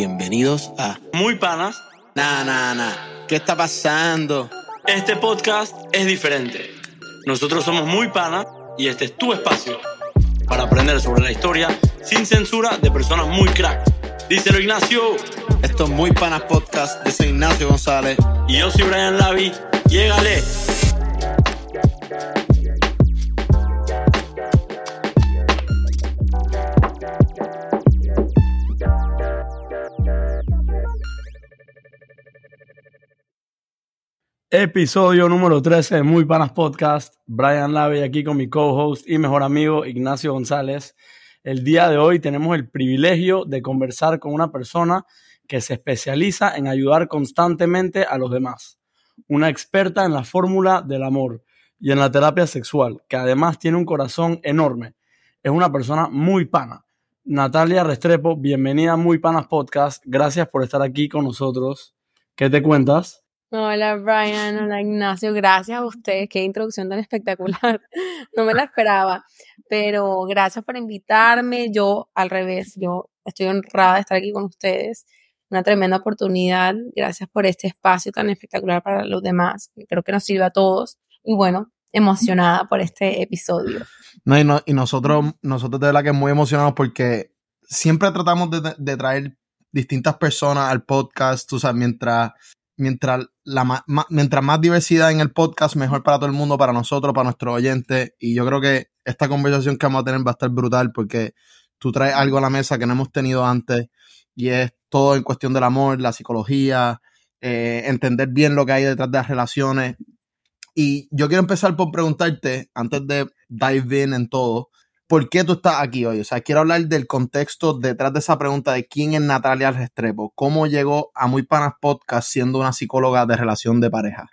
Bienvenidos a Muy Panas. Nah, nah, nah. ¿Qué está pasando? Este podcast es diferente. Nosotros somos Muy Panas y este es tu espacio para aprender sobre la historia sin censura de personas muy crack. Díselo Ignacio. Esto es Muy Panas Podcast. Soy Ignacio González. Y yo soy Brian Lavi. Llégale. Episodio número 13 de Muy Panas Podcast. Brian Lave aquí con mi co-host y mejor amigo Ignacio González. El día de hoy tenemos el privilegio de conversar con una persona que se especializa en ayudar constantemente a los demás. Una experta en la fórmula del amor y en la terapia sexual, que además tiene un corazón enorme. Es una persona muy pana. Natalia Restrepo, bienvenida a Muy Panas Podcast. Gracias por estar aquí con nosotros. ¿Qué te cuentas? Hola Brian, hola Ignacio, gracias a ustedes, qué introducción tan espectacular, no me la esperaba, pero gracias por invitarme, yo al revés, yo estoy honrada de estar aquí con ustedes, una tremenda oportunidad, gracias por este espacio tan espectacular para los demás, creo que nos sirve a todos. Y bueno, emocionada por este episodio. No, y, no, y nosotros, nosotros de verdad que muy emocionados porque siempre tratamos de, de traer distintas personas al podcast, tú sabes, mientras mientras, la, mientras más diversidad en el podcast, mejor para todo el mundo, para nosotros, para nuestros oyentes. Y yo creo que esta conversación que vamos a tener va a estar brutal porque tú traes algo a la mesa que no hemos tenido antes y es todo en cuestión del amor, la psicología, eh, entender bien lo que hay detrás de las relaciones. Y yo quiero empezar por preguntarte, antes de dive in en todo, ¿por qué tú estás aquí hoy? O sea, quiero hablar del contexto detrás de esa pregunta de quién es Natalia Restrepo. ¿Cómo llegó a Muy Panas Podcast siendo una psicóloga de relación de pareja?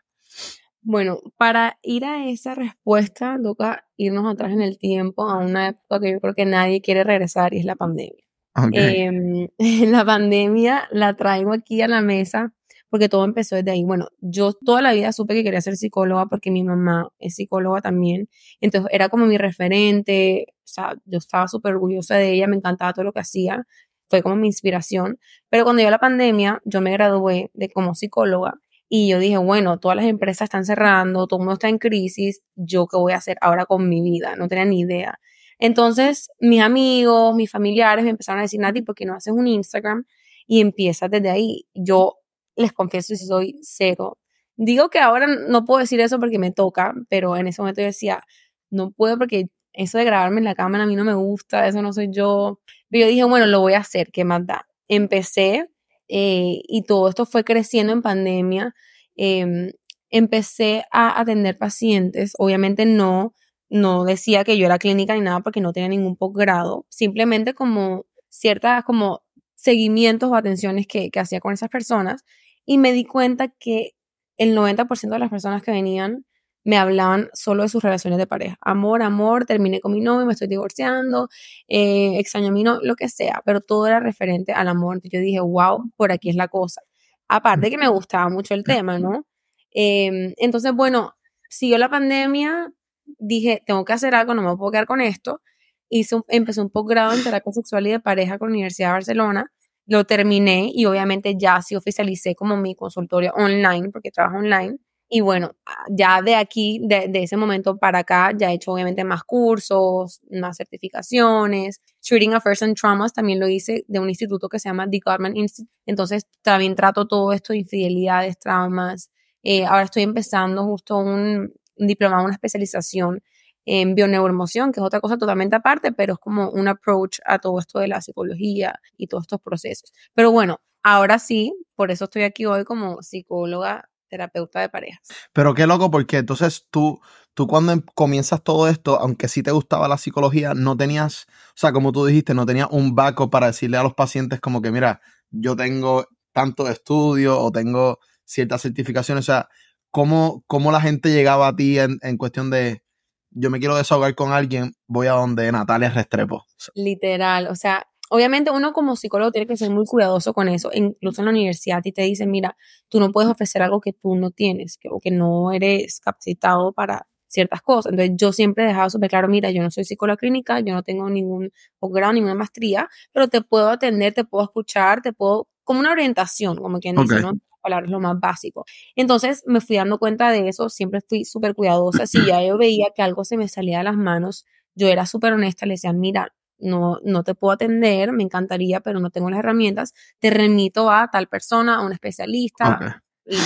Bueno, para ir a esa respuesta, toca irnos atrás en el tiempo a una época que yo creo que nadie quiere regresar y es la pandemia. Em, la pandemia la traigo aquí a la mesa porque todo empezó desde ahí. Bueno, yo toda la vida supe que quería ser psicóloga porque mi mamá es psicóloga también, entonces era como mi referente, sea, yo estaba súper orgullosa de ella, me encantaba todo lo que hacía, fue como mi inspiración, pero cuando llegó la pandemia, yo me gradué de como psicóloga y yo dije, bueno, todas las empresas están cerrando, todo el mundo está en crisis, ¿yo qué voy a hacer ahora con mi vida? No tenía ni idea. Entonces, mis amigos, mis familiares me empezaron a decir, Nati, ¿por qué no haces un Instagram? Y empiezas desde ahí. Yo les confieso si soy cero. Digo que ahora no puedo decir eso porque me toca, pero en ese momento yo decía, no puedo porque eso de grabarme en la cámara a mí no me gusta, eso no soy yo. Pero yo dije, bueno, lo voy a hacer, ¿qué más da? Empecé eh, y todo esto fue creciendo en pandemia. Em, empecé a atender pacientes, obviamente no, no decía que yo era clínica ni nada porque no tenía ningún posgrado, simplemente como ciertas como seguimientos o atenciones que, que hacía con esas personas y me di cuenta que el 90% de las personas que venían me hablaban solo de sus relaciones de pareja. Amor, amor, terminé con mi novio, me estoy divorciando, eh, extraño a mi novio, lo que sea, pero todo era referente al amor. Entonces yo dije, wow, por aquí es la cosa. Aparte que me gustaba mucho el tema, ¿no? Em, entonces, bueno, siguió la pandemia, dije, tengo que hacer algo, no me puedo quedar con esto. Hice empecé un posgrado en terapia sexual y de pareja con la Universidad de Barcelona lo terminé y obviamente ya sí oficialicé como mi consultorio online, porque trabajo online. Y bueno, ya de aquí, de, ese momento para acá, ya he hecho obviamente más cursos, más certificaciones. Treating Affairs and Traumas también lo hice de un instituto que se llama The Gottman Institute. Entonces también trato todo esto de infidelidades, traumas. Eh, ahora estoy empezando justo un, un diplomado, una especialización en bioneuroemoción, que es otra cosa totalmente aparte, pero es como un approach a todo esto de la psicología y todos estos procesos. Pero bueno, ahora sí, por eso estoy aquí hoy como psicóloga terapeuta de parejas. Pero qué loco, porque entonces tú, tú cuando em, comienzas todo esto, aunque sí te gustaba la psicología, no tenías, o sea, como tú dijiste, no tenías un backup para decirle a los pacientes como que, mira, yo tengo tanto estudio o tengo ciertas certificaciones, o sea, ¿cómo, cómo la gente llegaba a ti en, en cuestión de, yo me quiero desahogar con alguien, voy a donde Natalia Restrepo. Literal, o sea, obviamente uno como psicólogo tiene que ser muy cuidadoso con eso, incluso en la universidad y te dicen, mira, tú no puedes ofrecer algo que tú no tienes, que, o que no eres capacitado para ciertas cosas. Entonces yo siempre he dejado súper claro, mira, yo no soy psicóloga clínica, yo no tengo ningún posgrado, ninguna maestría, pero te puedo atender, te puedo escuchar, te puedo como una orientación, como quien dice, ¿no? Palabras, lo más básico. Entonces me fui dando cuenta de eso, siempre fui súper cuidadosa. Si ya yo veía que algo se me salía de las manos, yo era súper honesta, le decía, mira, no, no te puedo atender, me encantaría, pero no tengo las herramientas, te remito a tal persona, a un especialista. Y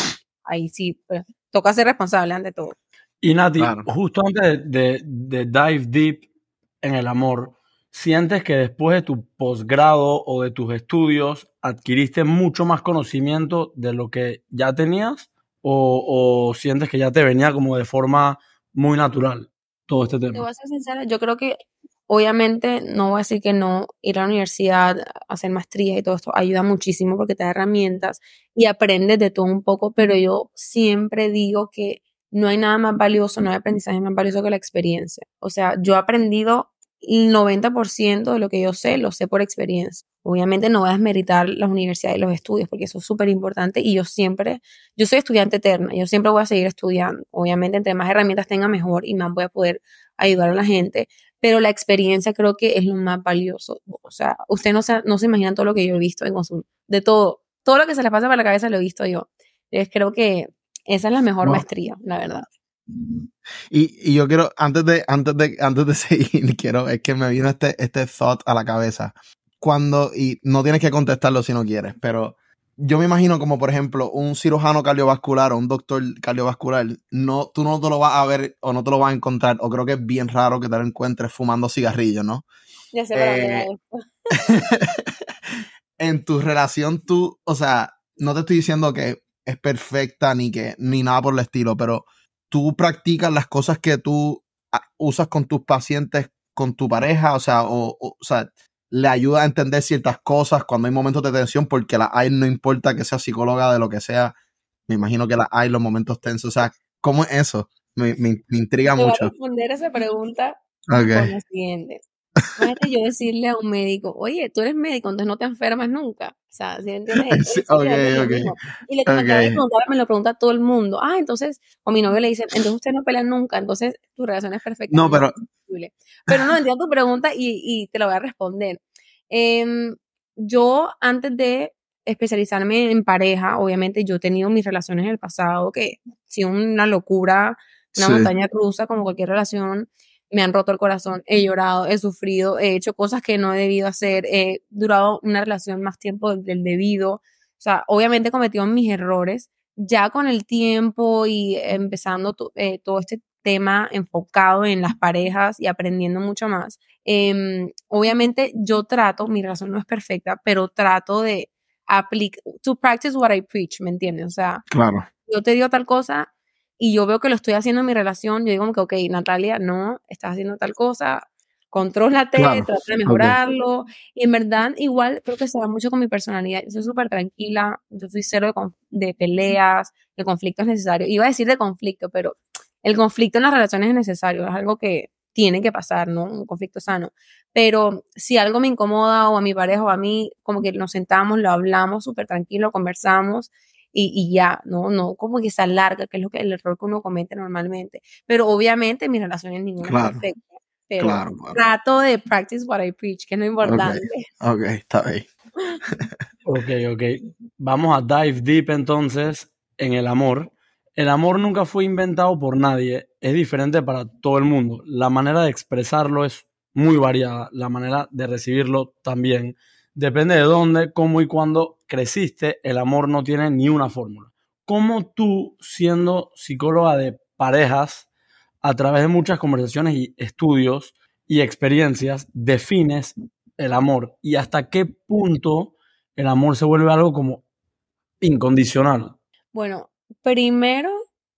ahí sí, pues, toca ser responsable ante todo. Y Nati, justo antes de, de, dive deep en el amor, ¿sientes que después de tu posgrado o de tus estudios adquiriste mucho más conocimiento de lo que ya tenías? ¿O, o sientes que ya te venía como de forma muy natural todo este tema? Te voy a ser sincera, yo creo que Obviamente, no voy a decir que no, ir a la universidad, hacer maestrías y todo esto ayuda muchísimo porque te da herramientas y aprendes de todo un poco, pero yo siempre digo que no hay nada más valioso, no hay aprendizaje más valioso que la experiencia. O sea, yo he aprendido el 90% de lo que yo sé, lo sé por experiencia. Obviamente no voy a desmeritar las universidades y los estudios porque eso es súper importante y yo siempre, yo soy estudiante eterna, yo siempre voy a seguir estudiando. Obviamente entre más herramientas tenga mejor y más voy a poder ayudar a la gente, pero la experiencia creo que es lo más valioso. O sea, usted no se, no se imagina todo lo que yo he visto en de todo, todo lo que se le pasa por la cabeza lo he visto yo. Entonces creo que esa es la mejor maestría, la verdad. Y, yo quiero, antes de, antes de, antes de seguir, quiero, es que me vino este, este thought a la cabeza. Cuando, y no tienes que contestarlo si no quieres, pero yo me imagino como, por ejemplo, un cirujano cardiovascular o un doctor cardiovascular, no, tú no te lo vas a ver o no te lo vas a encontrar, o creo que es bien raro que te lo encuentres fumando cigarrillos, ¿no? Ya sé eh, En tu relación, tú, o sea, no te estoy diciendo que es perfecta ni que, ni nada por el estilo, pero tú practicas las cosas que tú ah, usas con tus pacientes, con tu pareja, o sea, o, o sea, le ayuda a entender ciertas cosas cuando hay momentos de tensión, porque la hay no importa que sea psicóloga de lo que sea, me imagino que la hay los momentos tensos. O sea, ¿cómo es eso? Me, me, intriga mucho. Voy a responder esa pregunta con lo siguiente. Yo decirle a un médico, oye, tú eres médico, entonces no te enfermas nunca. O sea, ¿sí entiendes? Sí, okay, okay. Y le okay. me lo pregunta todo el mundo. Ah, entonces, o mi novio le dice, entonces ustedes no pelean nunca, entonces tu relación es perfecta. No, pero... Pero no, entiendo tu pregunta y, y te la voy a responder. Eh, yo, antes de especializarme en pareja, obviamente yo he tenido mis relaciones en el pasado que si una locura, una montaña cruza como cualquier relación, me han roto el corazón, he llorado, he sufrido, he hecho cosas que no he debido hacer, he durado una relación más tiempo del debido, o sea, obviamente he cometido mis errores, ya con el tiempo y empezando eh, todo este tema enfocado en las parejas y aprendiendo mucho más. Em, obviamente yo trato, mi razón no es perfecta, pero trato de aplicar, to practice what I preach, ¿me entiendes? O sea, claro. yo te digo tal cosa y yo veo que lo estoy haciendo en mi relación, yo digo como que, ok, Natalia, no, estás haciendo tal cosa, contrólate, trata de mejorarlo. Y en verdad, igual creo que se va mucho con mi personalidad. Yo soy súper tranquila, yo soy cero de, de, peleas, de conflictos necesarios. Iba a decir de conflicto, pero el conflicto en las relaciones es necesario, es algo que tiene que pasar, ¿no? Un conflicto sano. Pero si algo me incomoda o a mi pareja o a mí, como que nos sentamos, lo hablamos súper tranquilo, conversamos y, ya, ¿no? No como que se alarga, que es lo que el error que uno comete normalmente. Pero obviamente mi relación es ninguna claro, perfecta. Pero trato de practice what I preach, que es lo importante. Ok, okay está bien. ok, ok. Vamos a dive deep entonces en el amor. El amor nunca fue inventado por nadie, es diferente para todo el mundo. La manera de expresarlo es muy variada, la manera de recibirlo también. Depende de dónde, cómo y cuándo creciste, el amor no tiene ni una fórmula. ¿Cómo tú, siendo psicóloga de parejas, a través de muchas conversaciones y estudios y experiencias, defines el amor y hasta qué punto el amor se vuelve algo como incondicional? Bueno, Primero,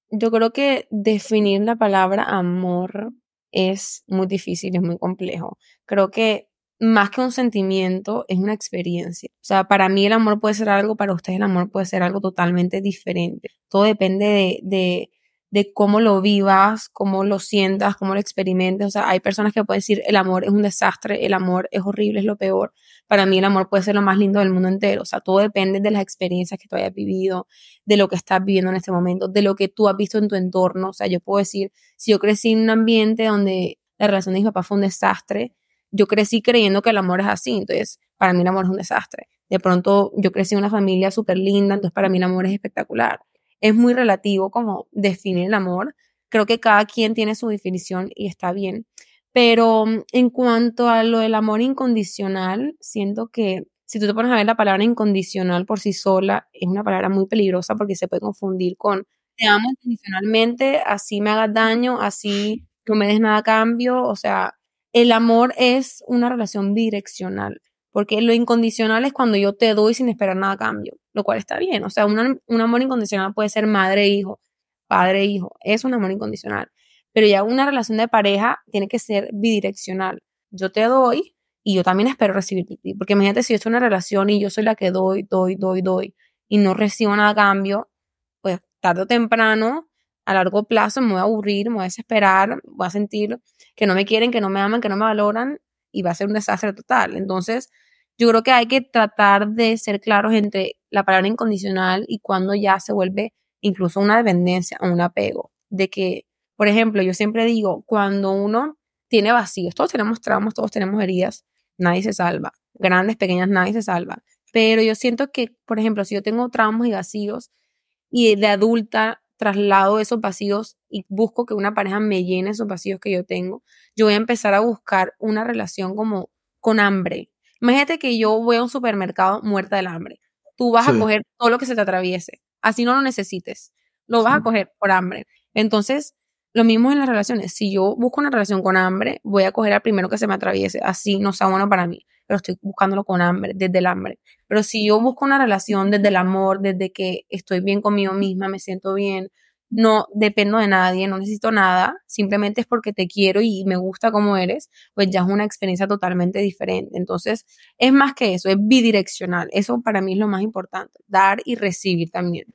yo creo que definir la palabra amor es muy difícil, es muy complejo. Creo que más que un sentimiento, es una experiencia. O sea, para mí el amor puede ser algo, para ustedes el amor puede ser algo totalmente diferente. Todo depende de, de cómo lo vivas, cómo lo sientas, cómo lo experimentes. O sea, hay personas que pueden decir el amor es un desastre, el amor es horrible, es lo peor. Para mí el amor puede ser lo más lindo del mundo entero. O sea, todo depende de las experiencias que tú hayas vivido, de lo que estás viviendo en este momento, de lo que tú has visto en tu entorno. O sea, yo puedo decir, si yo crecí en un ambiente donde la relación de mi papá fue un desastre, yo crecí creyendo que el amor es así. Entonces, para mí el amor es un desastre. De pronto yo crecí en una familia súper linda, entonces para mí el amor es espectacular. Es muy relativo como definir el amor. Creo que cada quien tiene su definición y está bien. Pero mm, en cuanto a lo del amor incondicional, siento que si tú te pones a ver la palabra incondicional por sí sola, es una palabra muy peligrosa porque se puede confundir con te amo incondicionalmente, así me hagas daño, así no me des nada a cambio. O sea, el amor es una relación bidireccional, porque lo incondicional es cuando yo te doy sin esperar nada a cambio, lo cual está bien. O sea, un amor incondicional puede ser madre-hijo, padre-hijo, es un amor incondicional. Pero ya una relación de pareja tiene que ser bidireccional. Yo te doy y yo también espero recibir de ti. Porque imagínate si yo estoy en una relación y yo soy la que doy, doy, doy, doy y no recibo nada a cambio, pues tarde o temprano, a largo plazo, me voy a aburrir, me voy a desesperar, voy a sentir que no me quieren, que no me aman, que no me valoran y va a ser un desastre total. Entonces, yo creo que hay que tratar de ser claros entre la palabra incondicional y cuando ya se vuelve incluso una dependencia o un apego. De que, por ejemplo, yo siempre digo, cuando uno tiene vacíos, todos tenemos traumas, todos tenemos heridas, nadie se salva. Grandes, pequeñas, nadie se salva. Pero yo siento que, por ejemplo, si yo tengo traumas y vacíos y de adulta traslado esos vacíos y busco que una pareja me llene esos vacíos que yo tengo, yo voy a empezar a buscar una relación como con hambre. Imagínate que yo voy a un supermercado muerta del hambre. Tú vas a coger todo lo que se te atraviese, así no lo necesites. Lo vas a coger por hambre. Entonces, lo mismo en las relaciones. Si yo busco una relación con hambre, voy a coger al primero que se me atraviese. Así no sea bueno para mí, pero estoy buscándolo con hambre, desde el hambre. Pero si yo busco una relación desde el amor, desde que estoy bien conmigo misma, me siento bien, no dependo de nadie, no necesito nada, simplemente es porque te quiero y me gusta como eres, pues ya es una experiencia totalmente diferente. Entonces, es más que eso, es bidireccional. Eso para mí es lo más importante, dar y recibir también.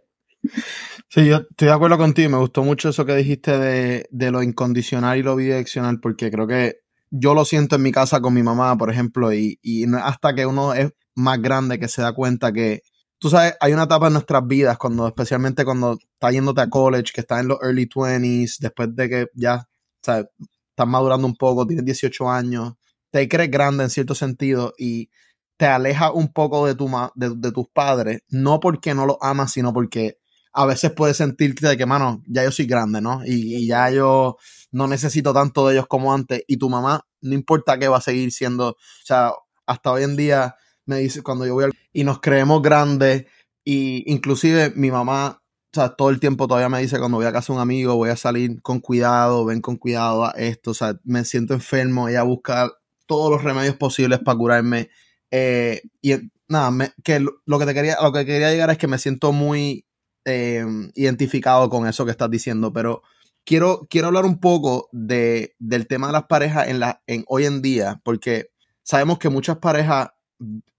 Sí, yo estoy de acuerdo contigo. Me gustó mucho eso que dijiste de, lo incondicional y lo bidireccional, porque creo que yo lo siento en mi casa con mi mamá, por ejemplo, y, y hasta que uno es más grande que se da cuenta que, tú sabes, hay una etapa en nuestras vidas, cuando especialmente cuando estás yéndote a college, que estás en los early 20s, después de que ya sabes, estás madurando un poco, tienes 18 años, te crees grande en cierto sentido y te aleja un poco de, tu de, de tus padres, no porque no los amas, sino porque a veces puedes sentirte de que, mano, ya yo soy grande, ¿no? Y, ya yo no necesito tanto de ellos como antes. Y tu mamá, no importa qué, va a seguir siendo, o sea, hasta hoy en día me dice, cuando yo voy al... Y nos creemos grandes, y inclusive mi mamá, o sea, todo el tiempo todavía me dice, cuando voy a casa de un amigo, voy a salir con cuidado, ven con cuidado a esto, o sea, me siento enfermo, ella busca todos los remedios posibles para curarme. Eh, y nada, que lo que te quería, lo que quería llegar es que me siento muy Em, identificado con eso que estás diciendo, pero quiero, quiero hablar un poco de, del tema de las parejas en, la, en hoy en día, porque sabemos que muchas parejas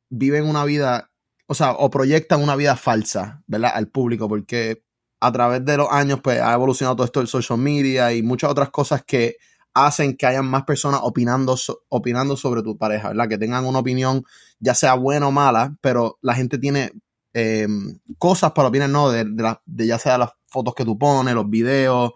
viven una vida, o sea, o proyectan una vida falsa, ¿verdad? Al público, porque a través de los años, pues ha evolucionado todo esto del social media y muchas otras cosas que hacen que hayan más personas opinando, opinando sobre tu pareja, ¿verdad? Que tengan una opinión, ya sea buena o mala, pero la gente tiene Em, cosas para opinar, ¿no? De, de, ya sea las fotos que tú pones, los videos,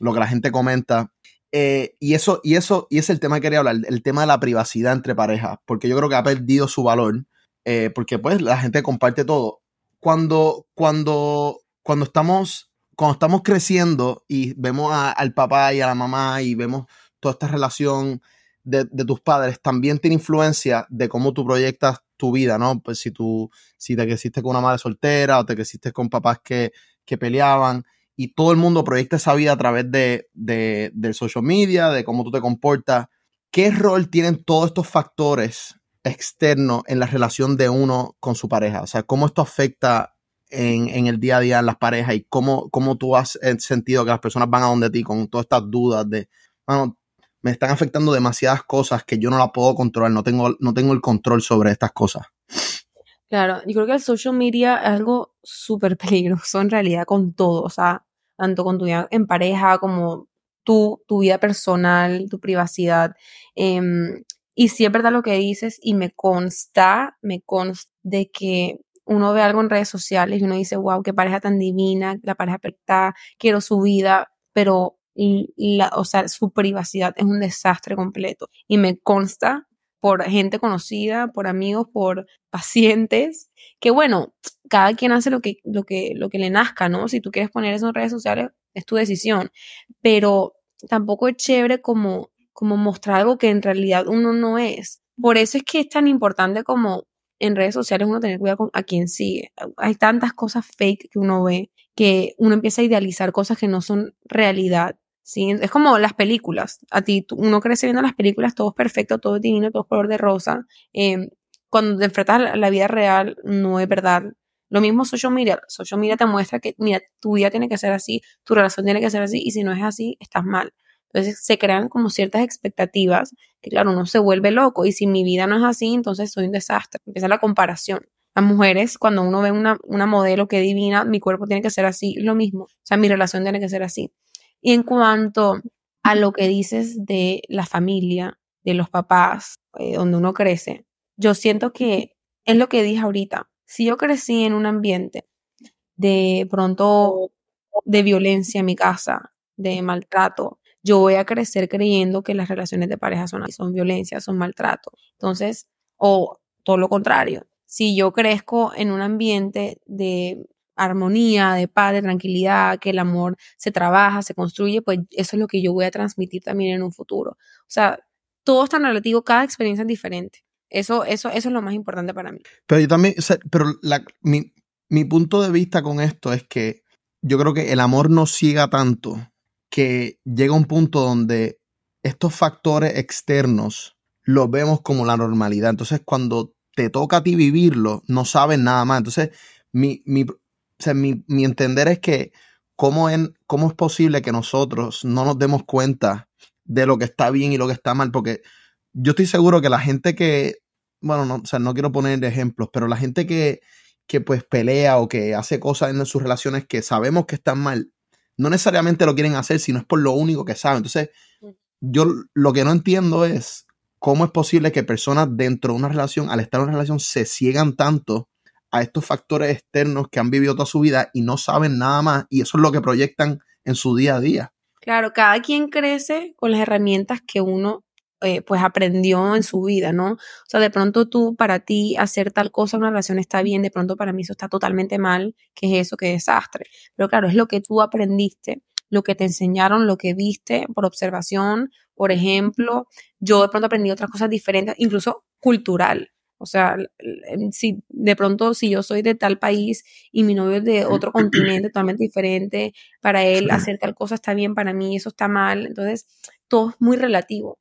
lo que la gente comenta. Eh, y eso, y eso, y es el tema que quería hablar, el tema de la privacidad entre parejas, porque yo creo que ha perdido su valor, eh, porque pues la gente comparte todo. Cuando, cuando, cuando estamos, cuando estamos creciendo y vemos al papá y a la mamá y vemos toda esta relación de, de, tus padres, también tiene influencia de cómo tú proyectas tu vida, ¿no? Pues si tú, si te creciste con una madre soltera o te creciste con papás que, que peleaban y todo el mundo proyecta esa vida a través de, de, del social media, de cómo tú te comportas. ¿Qué rol tienen todos estos factores externos en la relación de uno con su pareja? O sea, ¿cómo esto afecta en, en el día a día en las parejas y cómo, cómo tú has sentido que las personas van a donde ti con todas estas dudas de, bueno, me están afectando demasiadas cosas que yo no la puedo controlar, no tengo, no tengo el control sobre estas cosas. Claro, yo creo que el social media es algo súper peligroso en realidad con todo, o sea, tanto con tu vida en pareja como tu, tu vida personal, tu privacidad. Em, y sí es verdad lo que dices y me consta, me consta de que uno ve algo en redes sociales y uno dice, wow, qué pareja tan divina, la pareja perfecta, quiero su vida, pero la, o sea, su privacidad es un desastre completo. Y me consta por gente conocida, por amigos, por pacientes, que bueno, cada quien hace lo que, lo que, lo que le nazca, ¿no? Si tú quieres poner eso en redes sociales, es tu decisión, pero tampoco es chévere como, como mostrar algo que en realidad uno no es. Por eso es que es tan importante como en redes sociales uno tener cuidado con a quién sigue. Hay tantas cosas fake que uno ve que uno empieza a idealizar cosas que no son realidad. Es como las películas. A ti, uno crece viendo las películas, todo es perfecto, todo es divino, todo es color de rosa. Em, cuando te enfrentas a la vida real, no es verdad. Lo mismo social media. Social media te muestra que, mira, tu vida tiene que ser así, tu relación tiene que ser así, y si no es así, estás mal. Entonces se crean como ciertas expectativas que, claro, uno se vuelve loco. Y si mi vida no es así, entonces soy un desastre. Empieza la comparación. Las mujeres, cuando uno ve una, una modelo que divina, mi cuerpo tiene que ser así, lo mismo. O sea, mi relación tiene que ser así. Y en cuanto a lo que dices de la familia, de los papás, eh, donde uno crece, yo siento que es lo que dije ahorita. Si yo crecí en un ambiente de pronto de violencia en mi casa, de maltrato, yo voy a crecer creyendo que las relaciones de pareja son, son violencia, son maltrato. Entonces, o todo lo contrario, si yo crezco en un ambiente de armonía, de paz, de tranquilidad, que el amor se trabaja, se construye, pues eso es lo que yo voy a transmitir también en un futuro. O sea, todo es tan relativo, cada experiencia es diferente. Eso, eso, eso es lo más importante para mí. Pero yo también, pero mi, mi punto de vista con esto es que yo creo que el amor no ciega tanto que llega un punto donde estos factores externos los vemos como la normalidad. Entonces, cuando te toca a ti vivirlo, no sabes nada más. Entonces, mi, mi, mi, entender es que cómo, en, cómo es posible que nosotros no nos demos cuenta de lo que está bien y lo que está mal, porque yo estoy seguro que la gente que, bueno, no, o sea, no quiero poner ejemplos, pero la gente que, que pues pelea o que hace cosas en sus relaciones que sabemos que están mal, no necesariamente lo quieren hacer, sino es por lo único que saben. Entonces, yo lo que no entiendo es cómo es posible que personas dentro de una relación, al estar en una relación, se ciegan tanto a estos factores externos que han vivido toda su vida y no saben nada más y eso es lo que proyectan en su día a día. Claro, cada quien crece con las herramientas que uno eh, pues aprendió en su vida, ¿no? O sea, de pronto tú, para ti, hacer tal cosa en una relación está bien, de pronto para mí eso está totalmente mal, ¿qué es eso? ¿Qué desastre? Pero claro, es lo que tú aprendiste, lo que te enseñaron, lo que viste por observación, por ejemplo, yo de pronto aprendí otras cosas diferentes, incluso cultural. O sea, si de pronto si yo soy de tal país y mi novio es de otro continente totalmente diferente, para él hacer tal cosa está bien, para mí eso está mal. Entonces, todo es muy relativo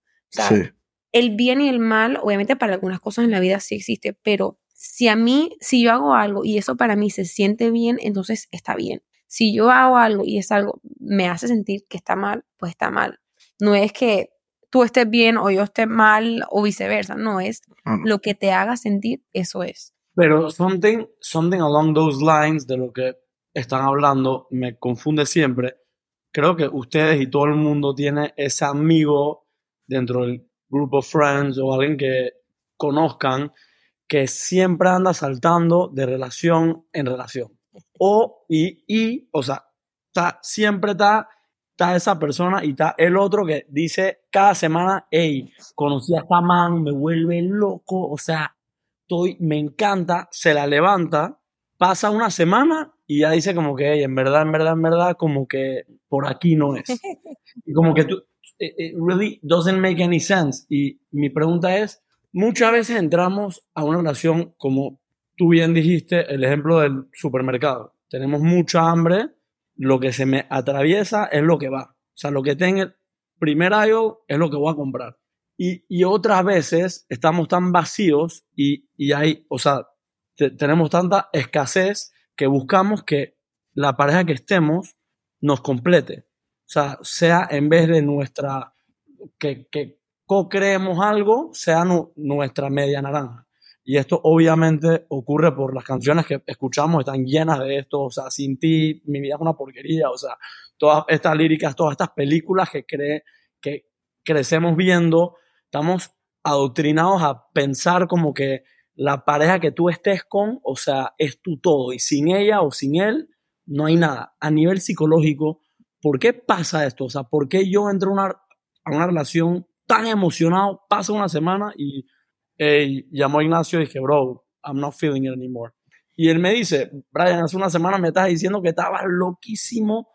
el bien y el mal, obviamente para algunas cosas en la vida sí existe, pero si a mí, si yo hago algo y eso para mí se siente bien, entonces está bien. Si yo hago algo y es algo me hace sentir que está mal, pues está mal. No es que tú estés bien o yo esté mal o viceversa, no es lo que te haga sentir, eso es. Pero something, something along those lines de lo que están hablando me confunde siempre. Creo que ustedes y todo el mundo tiene ese amigo dentro del grupo Friends o alguien que conozcan que siempre anda saltando de relación en relación. O, y, y o sea, está, siempre está, está esa persona y está el otro que dice cada semana, hey, conocí a esta man, me vuelve loco, o sea, estoy, me encanta, se la levanta, pasa una semana y ya dice como que, hey, en verdad, en verdad, en verdad, como que por aquí no es. Y como que tú, it, really doesn't make any sense. Y mi pregunta es, muchas veces entramos a una relación, como tú bien dijiste, el ejemplo del supermercado. Tenemos mucha hambre, lo que se me atraviesa es lo que va. O sea, lo que tenga el primer aisle es lo que voy a comprar. Y, y otras veces estamos tan vacíos y, y hay, o sea, tenemos tanta escasez que buscamos que la pareja que estemos nos complete. O sea, sea en vez de nuestra, que, que co-creemos algo, sea nuestra media naranja. Y esto obviamente ocurre por las canciones que escuchamos, están llenas de esto, o sea, sin ti, mi vida es una porquería, o sea, todas estas líricas, todas estas películas que, cree, que crecemos viendo, estamos adoctrinados a pensar como que la pareja que tú estés con, o sea, es tu todo, y sin ella o sin él, no hay nada. A nivel psicológico, ¿por qué pasa esto? O sea, ¿por qué yo entro a una relación tan emocionado, pasa una semana y llamó a Ignacio y dije, bro, I'm not feeling it anymore. Y él me dice, Brian, hace una semana me estás diciendo que estabas loquísimo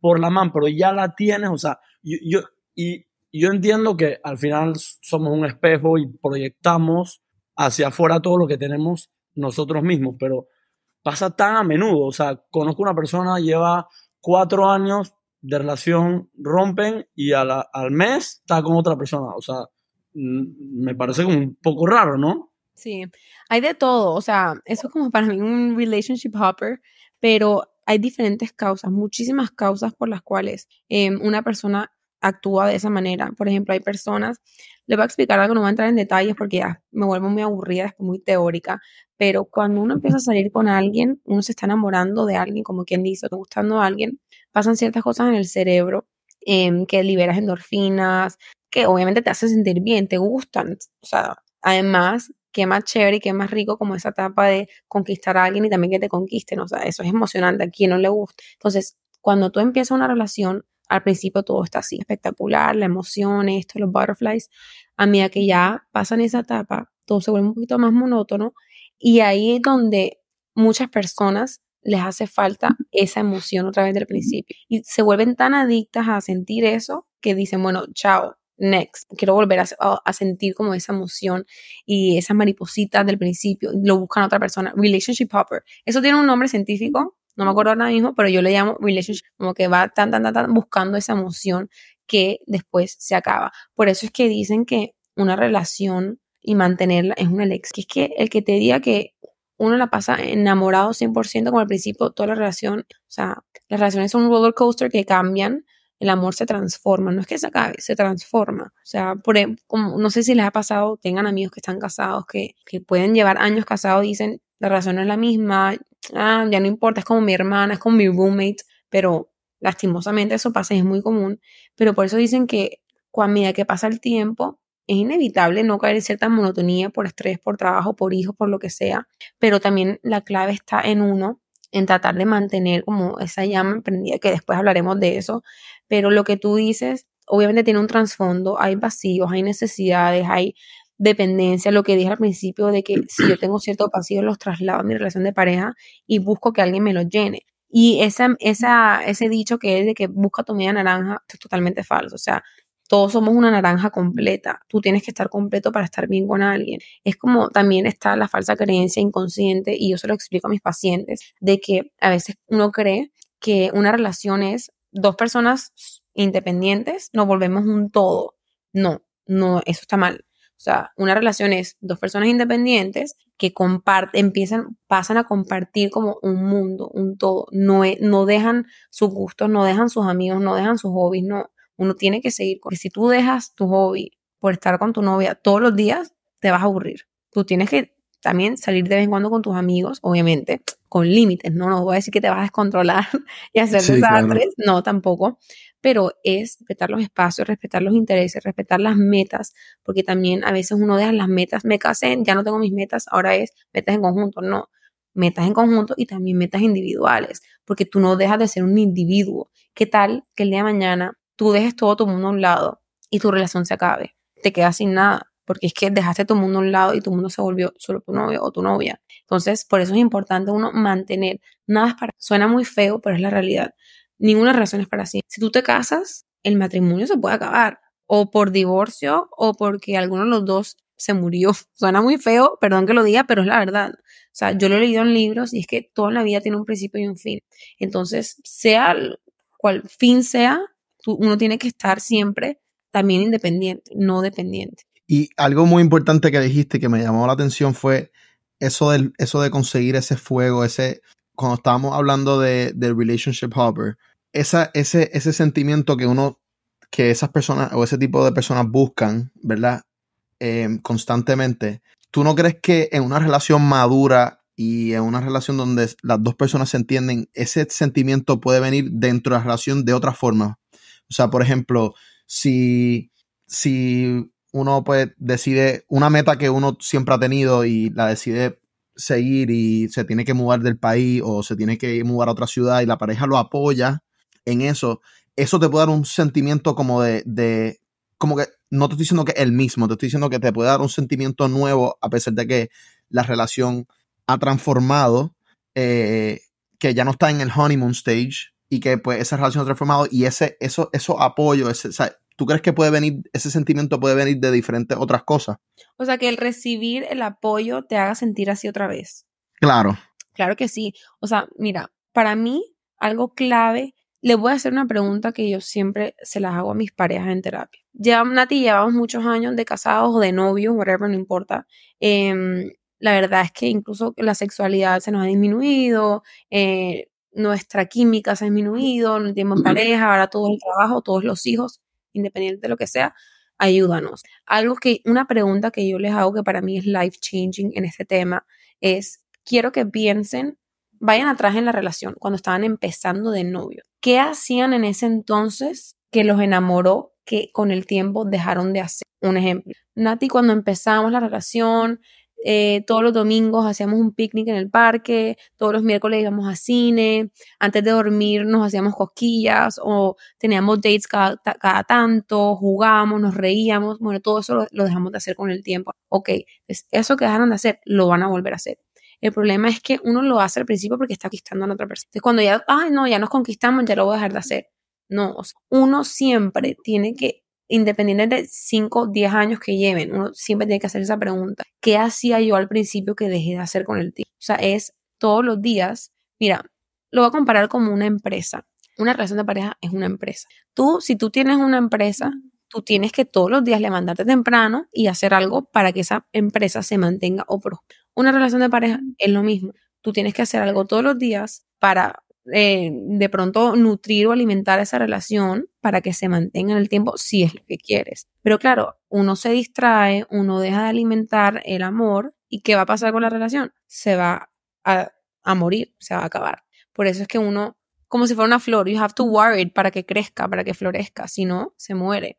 por la man, pero ya la tienes, o sea, yo, yo, y yo entiendo que al final somos un espejo y proyectamos hacia afuera todo lo que tenemos nosotros mismos, pero pasa tan a menudo, o sea, conozco una persona, lleva cuatro años de relación, rompen y al mes está con otra persona, o sea, me parece como un poco raro, ¿no? Sí, hay de todo, o sea, eso es como para mí un relationship hopper, pero hay diferentes causas, muchísimas causas por las cuales em, una persona actúa de esa manera. Por ejemplo, hay personas, le voy a explicar algo, no voy a entrar en detalles porque ya me vuelvo muy aburrida, muy teórica, pero cuando uno empieza a salir con alguien, uno se está enamorando de alguien, como quien dice, gustando a alguien, pasan ciertas cosas en el cerebro em, que liberas endorfinas, que obviamente te hace sentir bien, te gustan. O sea, además, qué más chévere y qué más rico como esa etapa de conquistar a alguien y también que te conquisten. O sea, eso es emocionante a quien no le gusta. Entonces, cuando tú empiezas una relación, al principio todo está así, espectacular, la emoción, esto, los butterflies. A medida que ya pasan esa etapa, todo se vuelve un poquito más monótono y ahí es donde muchas personas les hace falta esa emoción otra vez del principio y se vuelven tan adictas a sentir eso que dicen, bueno, chao, next, quiero volver a, sentir como esa emoción y esas maripositas del principio, lo buscan a otra persona, relationship hopper. Eso tiene un nombre científico, no me acuerdo ahora mismo, pero yo le llamo relationship, como que va tan, tan, tan, tan buscando esa emoción que después se acaba. Por eso es que dicen que una relación y mantenerla es una elección. Que es que el que te diga que uno la pasa enamorado 100% como al principio, toda la relación, o sea, las relaciones son un roller coaster que cambian, el amor se transforma, no es que se acabe, se transforma. O sea, por, no sé si les ha pasado, tengan amigos que están casados, que, que pueden llevar años casados dicen, la relación no es la misma, ah, ya no importa, es como mi hermana, es como mi roommate, pero lastimosamente eso pasa es muy común. Pero por eso dicen que a medida que pasa el tiempo, es inevitable no caer en cierta monotonía por estrés, por trabajo, por hijos, por lo que sea, pero también la clave está en uno, en tratar de mantener como esa llama emprendida, que después hablaremos de eso, pero lo que tú dices, obviamente tiene un trasfondo, hay vacíos, hay necesidades, hay dependencia, lo que dije al principio de que si yo tengo ciertos vacíos los traslado a mi relación de pareja y busco que alguien me los llene. Y esa, ese dicho que es de que busca tu media naranja es totalmente falso. O sea, todos somos una naranja completa. Tú tienes que estar completo para estar bien con alguien. Es como también está la falsa creencia inconsciente, y yo se lo explico a mis pacientes, de que a veces uno cree que una relación es dos personas independientes, nos volvemos un todo. No, no, eso está mal. O sea, una relación es dos personas independientes que comparten, empiezan, pasan a compartir como un mundo, un todo. No, no dejan sus gustos, no dejan sus amigos, no dejan sus hobbies, no uno tiene que seguir. Porque si tú dejas tu hobby por estar con tu novia todos los días, te vas a aburrir. Tú tienes que también salir de vez en cuando con tus amigos, obviamente, con límites, ¿no? No voy a decir que te vas a descontrolar y hacer desastres, no, tampoco, pero es respetar los espacios, respetar los intereses, respetar las metas, porque también a veces uno deja las metas, me casé, ya no tengo mis metas, ahora es metas en conjunto, no, metas en conjunto y también metas individuales, porque tú no dejas de ser un individuo. ¿Qué tal que el día de mañana tú dejes todo tu mundo a un lado y tu relación se acabe. Te quedas sin nada, porque es que dejaste tu mundo a un lado y tu mundo se volvió solo tu novio o tu novia. Entonces, por eso es importante uno mantener, nada es para, suena muy feo, pero es la realidad. Ninguna relación es para sí. Si tú te casas, el matrimonio se puede acabar, o por divorcio, o porque alguno de los dos se murió. Suena muy feo, perdón que lo diga, pero es la verdad. O sea, yo lo he leído en libros y es que toda la vida tiene un principio y un fin. Entonces, sea cual fin sea, uno tiene que estar siempre también independiente, no dependiente. Y algo muy importante que dijiste que me llamó la atención fue eso, del, eso de conseguir ese fuego, ese, cuando estábamos hablando de, del relationship hopper, esa, ese, ese sentimiento que uno, que esas personas o ese tipo de personas buscan, ¿verdad? Em, constantemente. ¿Tú no crees que en una relación madura y en una relación donde las dos personas se entienden, ese sentimiento puede venir dentro de la relación de otra forma? O sea, por ejemplo, si, si uno pues decide una meta que uno siempre ha tenido y la decide seguir y se tiene que mudar del país o se tiene que mudar a otra ciudad y la pareja lo apoya en eso, eso te puede dar un sentimiento como de, como que, no te estoy diciendo que el mismo, te estoy diciendo que te puede dar un sentimiento nuevo a pesar de que la relación ha transformado, eh, que ya no está en el honeymoon stage y que pues esa relación ha transformado y ese, eso, eso apoyo, ese, ¿tú crees que puede venir, ese sentimiento puede venir de diferentes otras cosas? O sea, que el recibir el apoyo te haga sentir así otra vez. Claro. Claro que sí. O sea, mira, para mí, algo clave, le voy a hacer una pregunta que yo siempre se las hago a mis parejas en terapia. Ya, Nati, llevamos muchos años de casados o de novios, whatever, no importa. Em, la verdad es que incluso la sexualidad se nos ha disminuido, eh, nuestra química se ha disminuido, no tenemos pareja, ahora todo el trabajo, todos los hijos, independiente de lo que sea, ayúdanos. Algo que, una pregunta que yo les hago que para mí es life changing en este tema es, quiero que piensen, vayan atrás en la relación, cuando estaban empezando de novio. ¿Qué hacían en ese entonces que los enamoró que con el tiempo dejaron de hacer? Un ejemplo, Nati cuando empezamos la relación, eh, todos los domingos hacíamos un picnic en el parque, todos los miércoles íbamos a cine, antes de dormir nos hacíamos cosquillas o teníamos dates cada, tanto, jugábamos, nos reíamos, bueno, todo eso lo, lo, dejamos de hacer con el tiempo. Ok, pues eso que dejaron de hacer, lo van a volver a hacer. El problema es que uno lo hace al principio porque está conquistando a otra persona. Entonces, cuando ya, ay, no, ya nos conquistamos, ya lo voy a dejar de hacer. No, uno siempre tiene que, independientemente de 5, 10 años que lleven, uno siempre tiene que hacer esa pregunta. ¿Qué hacía yo al principio que dejé de hacer con el tiempo? O sea, es todos los días. Mira, lo voy a comparar como una empresa. Una relación de pareja es una empresa. Tú, si tú tienes una empresa, tú tienes que todos los días levantarte temprano y hacer algo para que esa empresa se mantenga o pro. Una relación de pareja es lo mismo. Tú tienes que hacer algo todos los días para eh, de pronto nutrir o alimentar esa relación para que se mantenga en el tiempo si es lo que quieres. Pero claro, uno se distrae, uno deja de alimentar el amor y ¿qué va a pasar con la relación? Se va a, a morir, se va a acabar. Por eso es que uno, como si fuera una flor, you have to worry para que crezca, para que florezca, si no, se muere.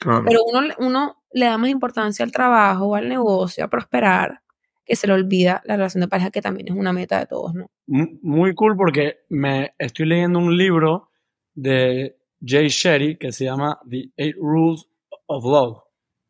Pero uno, uno le da más importancia al trabajo, al negocio, a prosperar, que se le olvida la relación de pareja, que también es una meta de todos, ¿no? Muy cool porque me estoy leyendo un libro de Jay Sherry que se llama The Eight Rules of Love.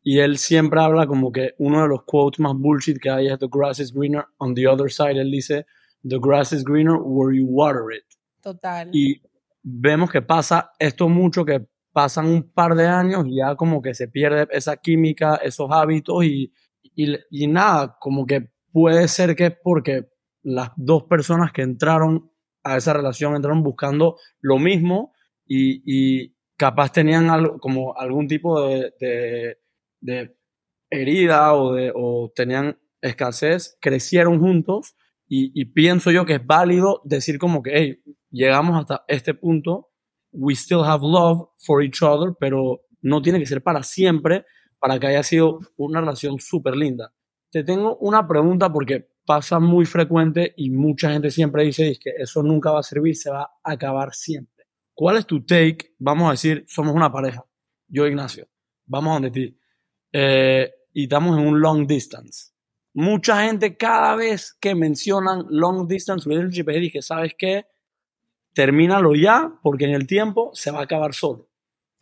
Y él siempre habla como que uno de los quotes más bullshit que hay es The grass is greener on the other side. Él dice, The grass is greener where you water it. Total. Y vemos que pasa esto mucho, que pasan un par de años y ya como que se pierde esa química, esos hábitos y y, nada, como que puede ser que es porque las dos personas que entraron a esa relación entraron buscando lo mismo y, capaz tenían algo, como algún tipo de, de, herida o, de, o tenían escasez, crecieron juntos y, y, pienso yo que es válido decir como que, hey, llegamos hasta este punto, we still have love for each other, pero no tiene que ser para siempre para que haya sido una relación súper linda. Te tengo una pregunta porque pasa muy frecuente y mucha gente siempre dice que eso nunca va a servir, se va a acabar siempre. ¿Cuál es tu take? Vamos a decir, somos una pareja. Yo, Ignacio, vamos donde ti. Eh, y estamos en un long distance. Mucha gente cada vez que mencionan long distance relationship, dije, ¿sabes qué? Termínalo ya porque en el tiempo se va a acabar solo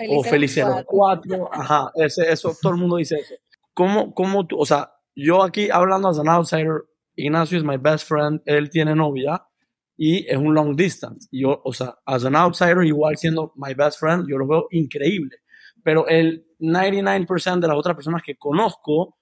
o Felicero 4, ajá, ese, eso, todo el mundo dice eso. ¿Cómo, cómo tú, o sea, yo aquí hablando as an outsider, Ignacio es my best friend, él tiene novia y es un long distance. Yo, o sea, as an outsider, igual siendo my best friend, yo lo veo increíble. Pero el 99% de las otras personas que conozco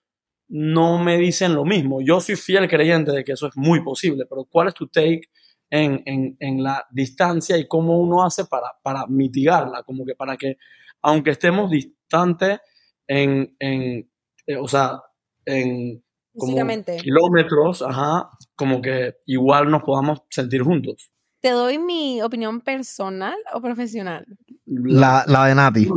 no me dicen lo mismo. Yo soy fiel creyente de que eso es muy posible, pero ¿cuál es tu take en, en, en, la distancia y cómo uno hace para, para mitigarla, como que para que, aunque estemos distantes en, en eh, o sea, en kilómetros, ajá, como que igual nos podamos sentir juntos. ¿Te doy mi opinión personal o profesional? La, la de Nati.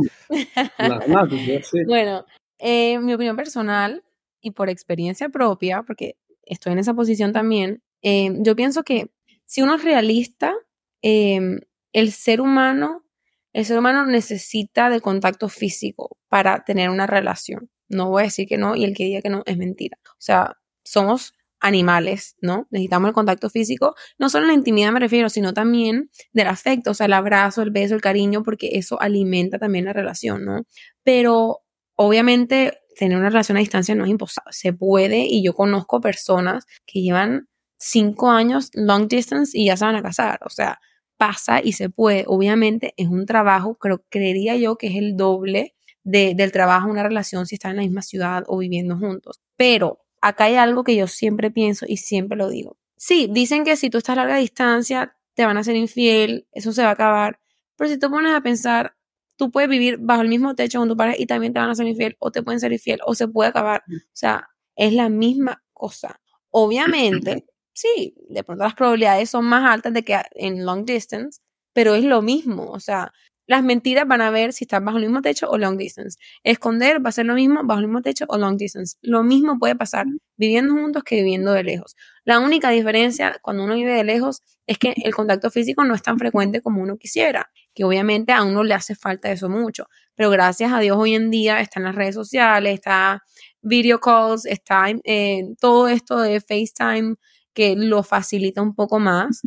la de Nati, sí. Bueno, eh, mi opinión personal y por experiencia propia, porque estoy en esa posición también, eh, yo pienso que si uno es realista, em, el ser humano, el ser humano necesita de contacto físico para tener una relación. No voy a decir que no y el que diga que no es mentira. O sea, somos animales, ¿no? Necesitamos el contacto físico, no solo en la intimidad me refiero, sino también del afecto, o sea, el abrazo, el beso, el cariño, porque eso alimenta también la relación, ¿no? Pero obviamente tener una relación a distancia no es imposible, se puede y yo conozco personas que llevan cinco años long distance y ya se van a casar, o sea, pasa y se puede, obviamente es un trabajo, creo, creería yo que es el doble del trabajo, una relación si están en la misma ciudad o viviendo juntos, pero acá hay algo que yo siempre pienso y siempre lo digo. Sí, dicen que si tú estás a larga distancia, te van a ser infiel, eso se va a acabar. Pero si tú pones a pensar, tú puedes vivir bajo el mismo techo con tu pareja y también te van a ser infiel, o te pueden ser infiel, o se puede acabar. O sea, es la misma cosa. Obviamente, sí, de pronto las probabilidades son más altas de que en long distance, pero es lo mismo. O sea, las mentiras van a ver si estás bajo el mismo techo o long distance. Esconder va a ser lo mismo bajo el mismo techo o long distance. Lo mismo puede pasar viviendo juntos que viviendo de lejos. La única diferencia cuando uno vive de lejos es que el contacto físico no es tan frecuente como uno quisiera, que obviamente a uno le hace falta eso mucho. Pero gracias a Dios hoy en día están las redes sociales, está video calls, está eh, todo esto de FaceTime que lo facilita un poco más.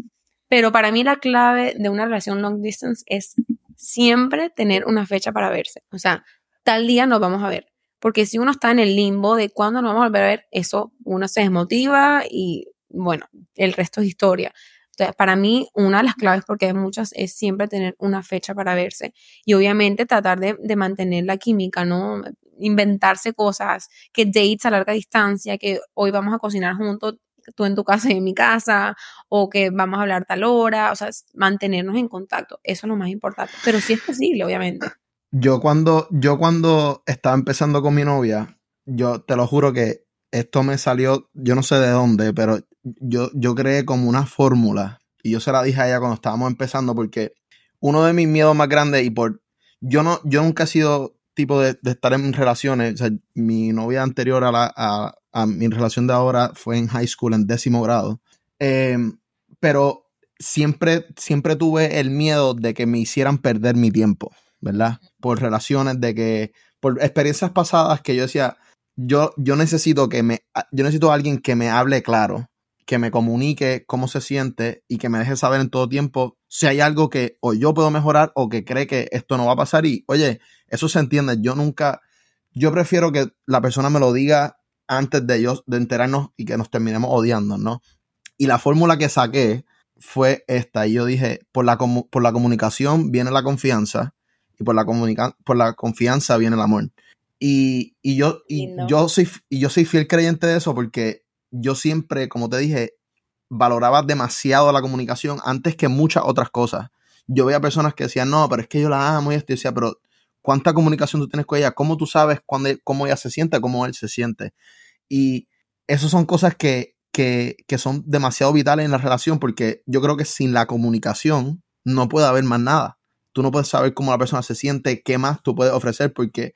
Pero para mí la clave de una relación long distance es siempre tener una fecha para verse. O sea, tal día nos vamos a ver. Porque si uno está en el limbo de cuándo nos vamos a volver a ver, eso uno se desmotiva y bueno, el resto es historia. Entonces, para mí, una de las claves, porque hay muchas, es siempre tener una fecha para verse. Y obviamente tratar de, de mantener la química, ¿no? Inventarse cosas, que dates a larga distancia, que hoy vamos a cocinar juntos, tú en tu casa y en mi casa, o que vamos a hablar tal hora, o sea, mantenernos en contacto, eso es lo más importante, pero sí es posible, obviamente. Yo cuando, yo cuando estaba empezando con mi novia, yo te lo juro que esto me salió, yo no sé de dónde, pero yo, yo creé como una fórmula y yo se la dije a ella cuando estábamos empezando porque uno de mis miedos más grandes y por, yo no, yo nunca he sido tipo de, estar en relaciones, o sea, mi novia anterior a, la, a, a mi relación de ahora fue en high school, en décimo grado. Em, pero siempre, siempre tuve el miedo de que me hicieran perder mi tiempo, ¿verdad? Por relaciones de que, por experiencias pasadas que yo decía, yo, yo necesito que me, yo necesito a alguien que me hable claro, que me comunique cómo se siente y que me deje saber en todo tiempo si hay algo que o yo puedo mejorar o que cree que esto no va a pasar y, oye, eso se entiende, yo nunca, yo prefiero que la persona me lo diga antes de ellos, de enterarnos y que nos terminemos odiando, ¿no? Y la fórmula que saqué fue esta. Y yo dije, por la, por la comunicación viene la confianza y por la, por la confianza viene el amor. Y, yo, y, yo soy, y yo soy fiel creyente de eso porque yo siempre, como te dije, valoraba demasiado la comunicación antes que muchas otras cosas. Yo veía personas que decían, no, pero es que yo la amo y esto. Y decía, pero cuánta comunicación tú tienes con ella, cómo tú sabes cuándo, cómo ella se siente, cómo él se siente. Y esas son cosas que, que, que, son demasiado vitales en la relación porque yo creo que sin la comunicación no puede haber más nada. Tú no puedes saber cómo la persona se siente, qué más tú puedes ofrecer porque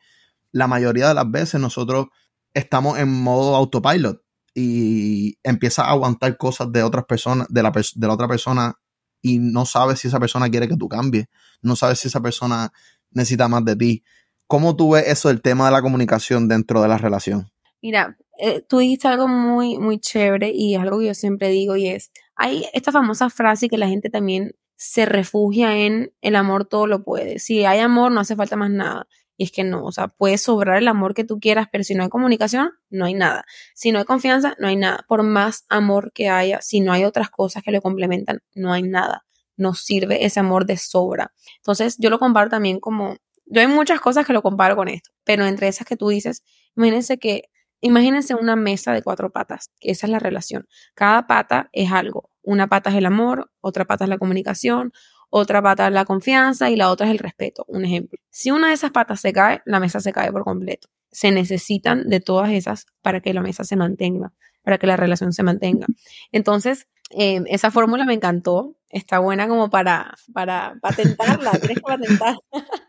la mayoría de las veces nosotros estamos en modo autopilot y empiezas a aguantar cosas de otras personas, de la, de la otra persona y no sabes si esa persona quiere que tú cambies, no sabes si esa persona necesita más de ti. ¿Cómo tú ves eso del tema de la comunicación dentro de la relación? Mira, eh, tú dijiste algo muy, muy chévere y algo que yo siempre digo y es, hay esta famosa frase que la gente también se refugia en el amor todo lo puede. Si hay amor no hace falta más nada. Y es que no, o sea, puede sobrar el amor que tú quieras, pero si no hay comunicación, no hay nada. Si no hay confianza, no hay nada. Por más amor que haya, si no hay otras cosas que lo complementan, no hay nada nos sirve ese amor de sobra. Entonces, yo lo comparo también como, yo hay muchas cosas que lo comparo con esto, pero entre esas que tú dices, imagínense que, imagínense una mesa de cuatro patas, que esa es la relación. Cada pata es algo. Una pata es el amor, otra pata es la comunicación, otra pata es la confianza y la otra es el respeto. Un ejemplo. Si una de esas patas se cae, la mesa se cae por completo. Se necesitan de todas esas para que la mesa se mantenga, para que la relación se mantenga. Entonces, Em, esa fórmula me encantó. Está buena como para, para patentarla. Tienes que patentarla.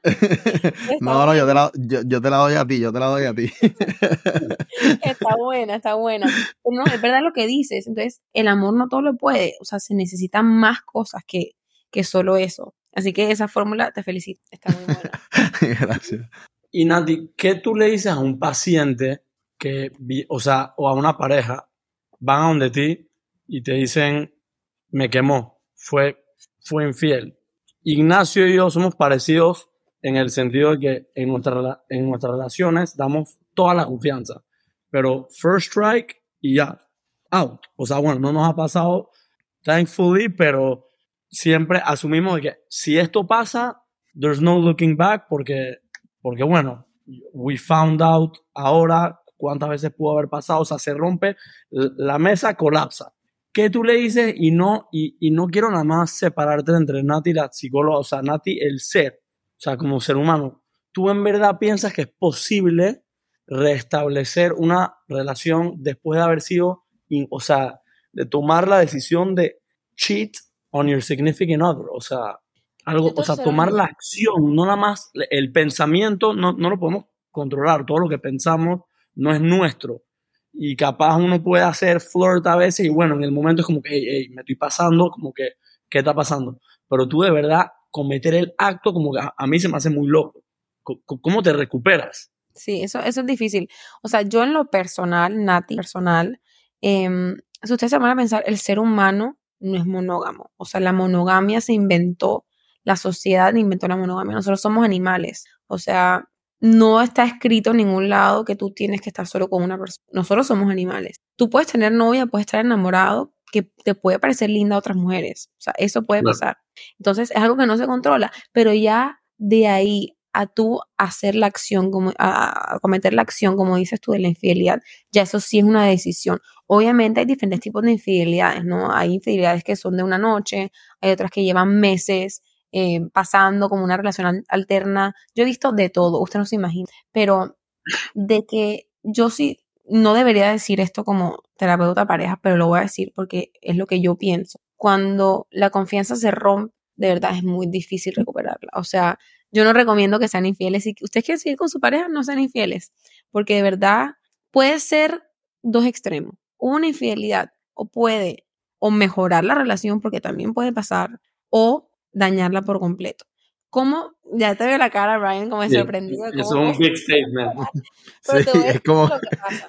no, no, yo te, la, yo, te la doy a ti, yo te la doy a ti. está buena, está buena. no, es verdad lo que dices. Entonces, el amor no todo lo puede. O sea, se necesitan más cosas que, que solo eso. Así que esa fórmula te felicito. Está muy buena. Gracias. Y Nati, ¿qué tú le dices a un paciente que, o sea, o a una pareja, van a donde ti y te dicen, me quemó, fue, fue infiel. Ignacio y yo somos parecidos en el sentido de que en, nuestra, en nuestras relaciones damos toda la confianza, pero first strike y ya, out. O sea, bueno, no nos ha pasado, thankfully, pero siempre asumimos que si esto pasa, there's no looking back porque, porque bueno, we found out ahora cuántas veces pudo haber pasado, o sea, se rompe, la mesa colapsa. ¿Qué tú le dices? Y no, y, y no quiero nada más separarte entre Nati la psicóloga, o sea, Nati el ser, o sea, como ser humano. ¿Tú en verdad piensas que es posible restablecer una relación después de haber sido, o sea, de tomar la decisión de cheat on your significant other? O sea, algo, o sea, tomar la acción, no nada más el pensamiento, no, no lo podemos controlar, todo lo que pensamos no es nuestro. Y capaz uno puede hacer flirt a veces y bueno, en el momento es como que, hey, me estoy pasando, como que, ¿qué está pasando? Pero tú de verdad cometer el acto como que a, mí se me hace muy loco. ¿Cómo te recuperas? Sí, eso, eso es difícil. O sea, yo en lo personal, Nati, personal, eh, si ustedes se van a pensar, el ser humano no es monógamo. O sea, la monogamia se inventó, la sociedad inventó la monogamia. Nosotros somos animales. O sea, no está escrito en ningún lado que tú tienes que estar solo con una persona. Nosotros somos animales. Tú puedes tener novia, puedes estar enamorado, que te puede parecer linda a otras mujeres. O sea, eso puede pasar. Entonces, es algo que no se controla, pero ya de ahí a tú hacer la acción, como, a, cometer la acción, como dices tú, de la infidelidad, ya eso sí es una decisión. Obviamente hay diferentes tipos de infidelidades, ¿no? Hay infidelidades que son de una noche, hay otras que llevan meses, eh, pasando como una relación alterna. Yo he visto de todo, usted no se imagina, pero de que yo sí, no debería decir esto como terapeuta pareja, pero lo voy a decir porque es lo que yo pienso. Cuando la confianza se rompe, de verdad es muy difícil recuperarla. O sea, yo no recomiendo que sean infieles. Si ustedes quieren seguir con su pareja, no sean infieles, porque de verdad puede ser dos extremos. Una infidelidad o puede o mejorar la relación, porque también puede pasar, o dañarla por completo. ¿Cómo? Ya te veo la cara, Brian, como es sorprendido. Es un big statement. Pero te, voy a pasa.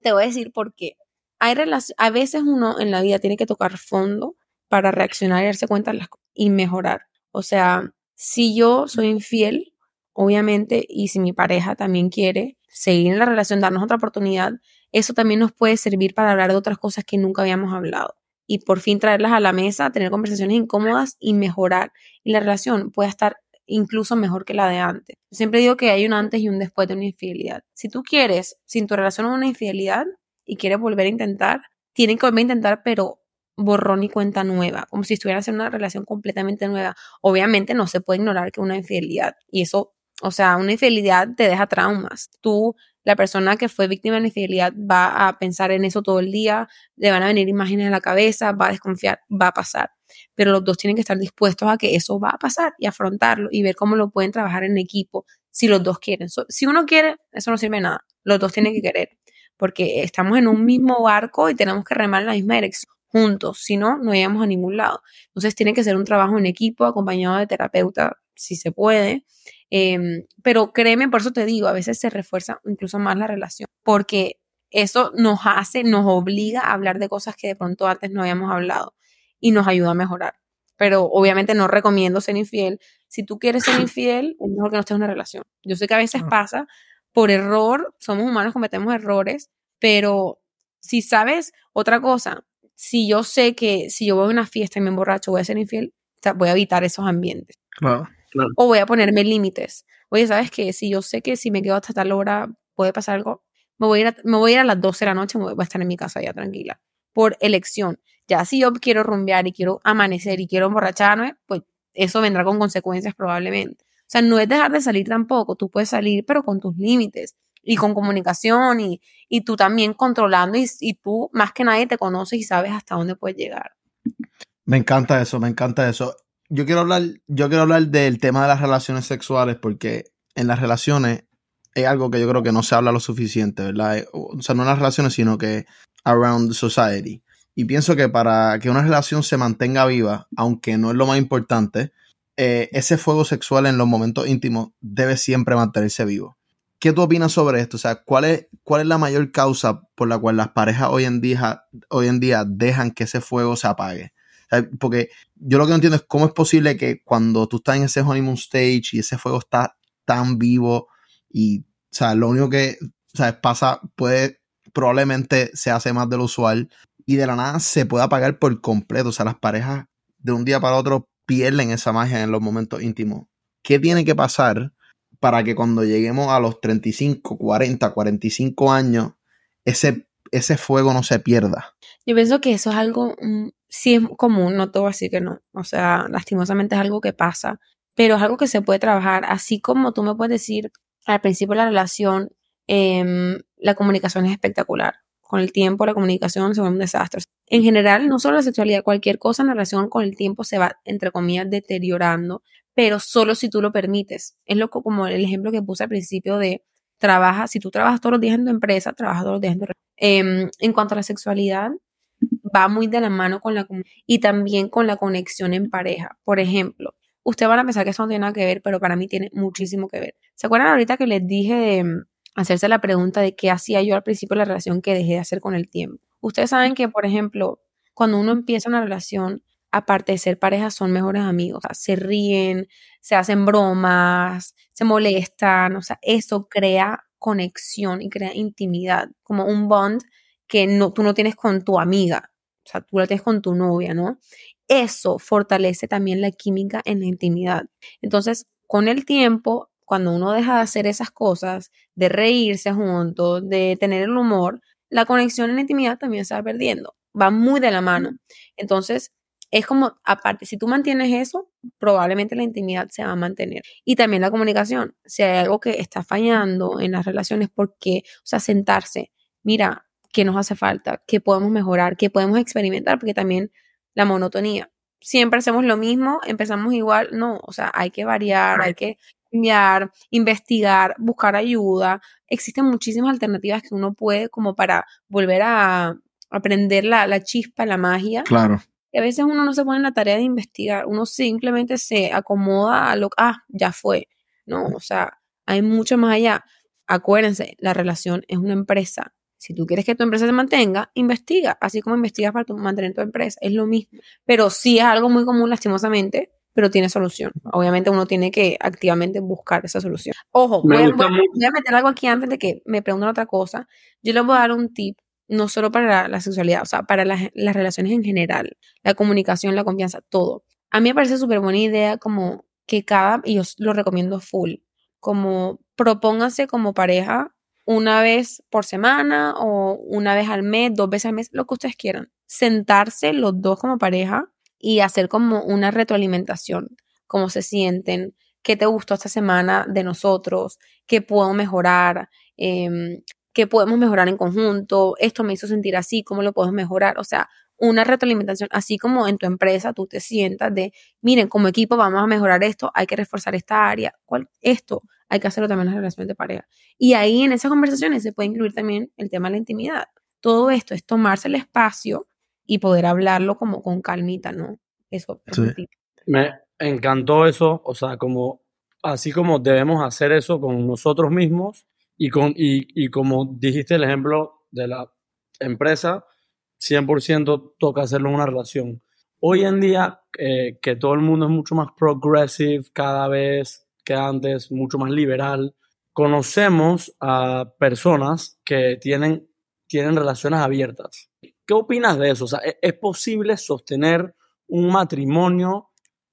te voy a decir por qué. Hay a veces uno en la vida tiene que tocar fondo para reaccionar y darse cuenta de las cosas y mejorar. O sea, si yo soy infiel, obviamente, y si mi pareja también quiere seguir en la relación, darnos otra oportunidad, eso también nos puede servir para hablar de otras cosas que nunca habíamos hablado y por fin traerlas a la mesa, tener conversaciones incómodas y mejorar. Y la relación puede estar incluso mejor que la de antes. siempre digo que hay un antes y un después de una infidelidad. Si tú quieres, sin tu relación una infidelidad y quieres volver a intentar, tienen que volver a intentar, pero borrón y cuenta nueva, como si estuvieras en una relación completamente nueva. Obviamente no se puede ignorar que una infidelidad, y eso, o sea, una infidelidad te deja traumas. Tú la persona que fue víctima de infidelidad va a pensar en eso todo el día, le van a venir imágenes a la cabeza, va a desconfiar, va a pasar. Pero los dos tienen que estar dispuestos a que eso va a pasar y afrontarlo y ver cómo lo pueden trabajar en equipo si los dos quieren. si uno quiere, eso no sirve de nada. Los dos tienen que querer porque estamos en un mismo barco y tenemos que remar en la misma dirección juntos, si no, no llegamos a ningún lado. Entonces tiene que ser un trabajo en equipo acompañado de terapeuta, si se puede, Em, pero créeme, por eso te digo, a veces se refuerza incluso más la relación, porque eso nos hace, nos obliga a hablar de cosas que de pronto antes no habíamos hablado y nos ayuda a mejorar. Pero obviamente no recomiendo ser infiel. Si tú quieres ser infiel, es mejor que no estés en una relación. Yo sé que a veces pasa por error, somos humanos, cometemos errores, pero si sabes otra cosa, si yo sé que si yo voy a una fiesta y me emborracho, voy a ser infiel, voy a evitar esos ambientes. O voy a ponerme límites. Oye, ¿sabes qué? Si yo sé que si me quedo hasta tal hora puede pasar algo, me voy, a ir a, me voy a ir a las 12 de la noche, me voy a estar en mi casa ya tranquila. Por elección. Ya si yo quiero rumbear y quiero amanecer y quiero emborracharme, pues eso vendrá con consecuencias probablemente. O sea, no es dejar de salir tampoco. Tú puedes salir, pero con tus límites y con comunicación y, y tú también controlando y, y tú más que nadie te conoces y sabes hasta dónde puedes llegar. Me encanta eso, me encanta eso yo quiero hablar, yo quiero hablar del tema de las relaciones sexuales porque en las relaciones es algo que yo creo que no se habla lo suficiente, ¿verdad? Eh, o sea, no en las relaciones, sino que around society. Y pienso que para que una relación se mantenga viva, aunque no es lo más importante, eh, ese fuego sexual en los momentos íntimos debe siempre mantenerse vivo. ¿Qué tú opinas sobre esto? O sea, ¿cuál es, cuál es la mayor causa por la cual las parejas hoy en día, hoy en día dejan que ese fuego se apague? Porque yo lo que no entiendo es cómo es posible que cuando tú estás en ese honeymoon stage y ese fuego está tan vivo y, o sea, lo único que, o pasa, puede, probablemente se hace más de lo usual y de la nada se puede apagar por completo. O sea, las parejas de un día para otro pierden esa magia en los momentos íntimos. ¿Qué tiene que pasar para que cuando lleguemos a los 35, 40, 45 años, ese, ese fuego no se pierda? Yo pienso que eso es algo, mm, sí es común, no todo así que no. O sea, lastimosamente es algo que pasa, pero es algo que se puede trabajar. Así como tú me puedes decir al principio de la relación, em, la comunicación es espectacular. Con el tiempo la comunicación se vuelve un desastre. En general, no solo la sexualidad, cualquier cosa en relación con el tiempo se va, entre comillas, deteriorando, pero solo si tú lo permites. Es lo como el ejemplo que puse al principio de trabaja, si tú trabajas todos los días en tu empresa, trabajas todos los días en tu eh, En cuanto a la sexualidad, va muy de la mano con la y también con la conexión en pareja. Por ejemplo, ustedes van a pensar que eso no tiene nada que ver, pero para mí tiene muchísimo que ver. ¿Se acuerdan ahorita que les dije de mm, hacerse la pregunta de qué hacía yo al principio de la relación que dejé de hacer con el tiempo? Ustedes saben que, por ejemplo, cuando uno empieza una relación, aparte de ser pareja, son mejores amigos. O sea, se ríen, se hacen bromas, se molestan. O sea, eso crea conexión y crea intimidad, como un bond que no, tú no tienes con tu amiga. O sea, tú la tienes con tu novia, ¿no? Eso fortalece también la química en la intimidad. Entonces, con el tiempo, cuando uno deja de hacer esas cosas, de reírse juntos, de tener el humor, la conexión en la intimidad también se va perdiendo. Va muy de la mano. Entonces, es como, aparte, si tú mantienes eso, probablemente la intimidad se va a mantener. Y también la comunicación. Si hay algo que está fallando en las relaciones, porque, o sea, sentarse, mira, ¿qué nos hace falta? ¿Qué podemos mejorar? ¿Qué podemos experimentar? Porque también la monotonía. Siempre hacemos lo mismo, empezamos igual. No, o sea, hay que variar, hay que cambiar, investigar, buscar ayuda. Existen muchísimas alternativas que uno puede como para volver a aprender la, la chispa, la magia. Claro. Y a veces uno no se pone en la tarea de investigar, uno simplemente se acomoda a lo que, ah, ya fue. No, o sea, hay mucho más allá. Acuérdense, la relación es una empresa. Si tú quieres que tu empresa se mantenga, investiga, así como investigas para mantener tu empresa. Es lo mismo. Pero sí es algo muy común, lastimosamente, pero tiene solución. Obviamente uno tiene que activamente buscar esa solución. Ojo, voy a, voy a, meter algo aquí antes de que me pregunten otra cosa. Yo les voy a dar un tip no solo para la, sexualidad, o sea, para las, relaciones en general, la comunicación, la confianza, todo. A mí me parece súper buena idea como que cada, y yo lo recomiendo full, como propónganse como pareja una vez por semana o una vez al mes, dos veces al mes, lo que ustedes quieran. Sentarse los dos como pareja y hacer como una retroalimentación, cómo se sienten, qué te gustó esta semana de nosotros, qué puedo mejorar, eh, qué podemos mejorar en conjunto, esto me hizo sentir así, cómo lo podemos mejorar, o sea, una retroalimentación, así como en tu empresa tú te sientas de, miren, como equipo vamos a mejorar esto, hay que reforzar esta área, ¿cuál? esto hay que hacerlo también en las relaciones de pareja. Y ahí en esas conversaciones se puede incluir también el tema de la intimidad. Todo esto es tomarse el espacio y poder hablarlo como con calmita, ¿no? Eso. Me encantó eso, o sea, como así como debemos hacer eso con nosotros mismos, y, con, y, y como dijiste el ejemplo de la empresa, 100% toca hacerlo en una relación. Hoy en día, eh, que todo el mundo es mucho más progressive cada vez que antes, mucho más liberal, conocemos a personas que tienen, tienen relaciones abiertas. ¿Qué opinas de eso? O sea, ¿e-, ¿es posible sostener un matrimonio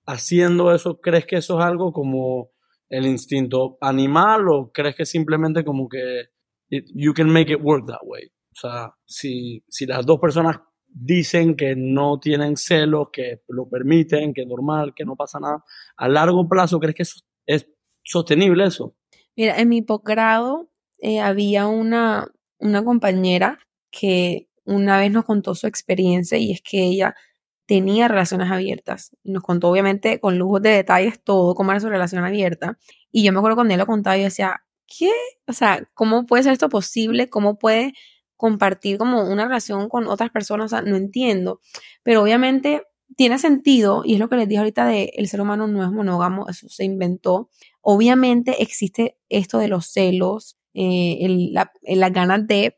haciendo eso? ¿Crees que eso es algo como el instinto animal o crees que simplemente como que you can make it work that way? O sea, si, si las dos personas dicen que no tienen celos, que lo permiten, que es normal, que no pasa nada, a largo plazo, ¿crees que es sostenible eso? Mira, en mi posgrado eh, había una, una compañera que una vez nos contó su experiencia y es que ella tenía relaciones abiertas. Nos contó obviamente con lujos de detalles todo cómo era su relación abierta. Y yo me acuerdo cuando él lo contaba yo decía, ¿qué? O sea, ¿cómo puede ser esto posible? ¿Cómo puede compartir como una relación con otras personas? O sea, no entiendo. Pero obviamente tiene sentido y es lo que les dije ahorita de el ser humano no es monógamo, eso se inventó. Obviamente existe esto de los celos, eh, la, las ganas de,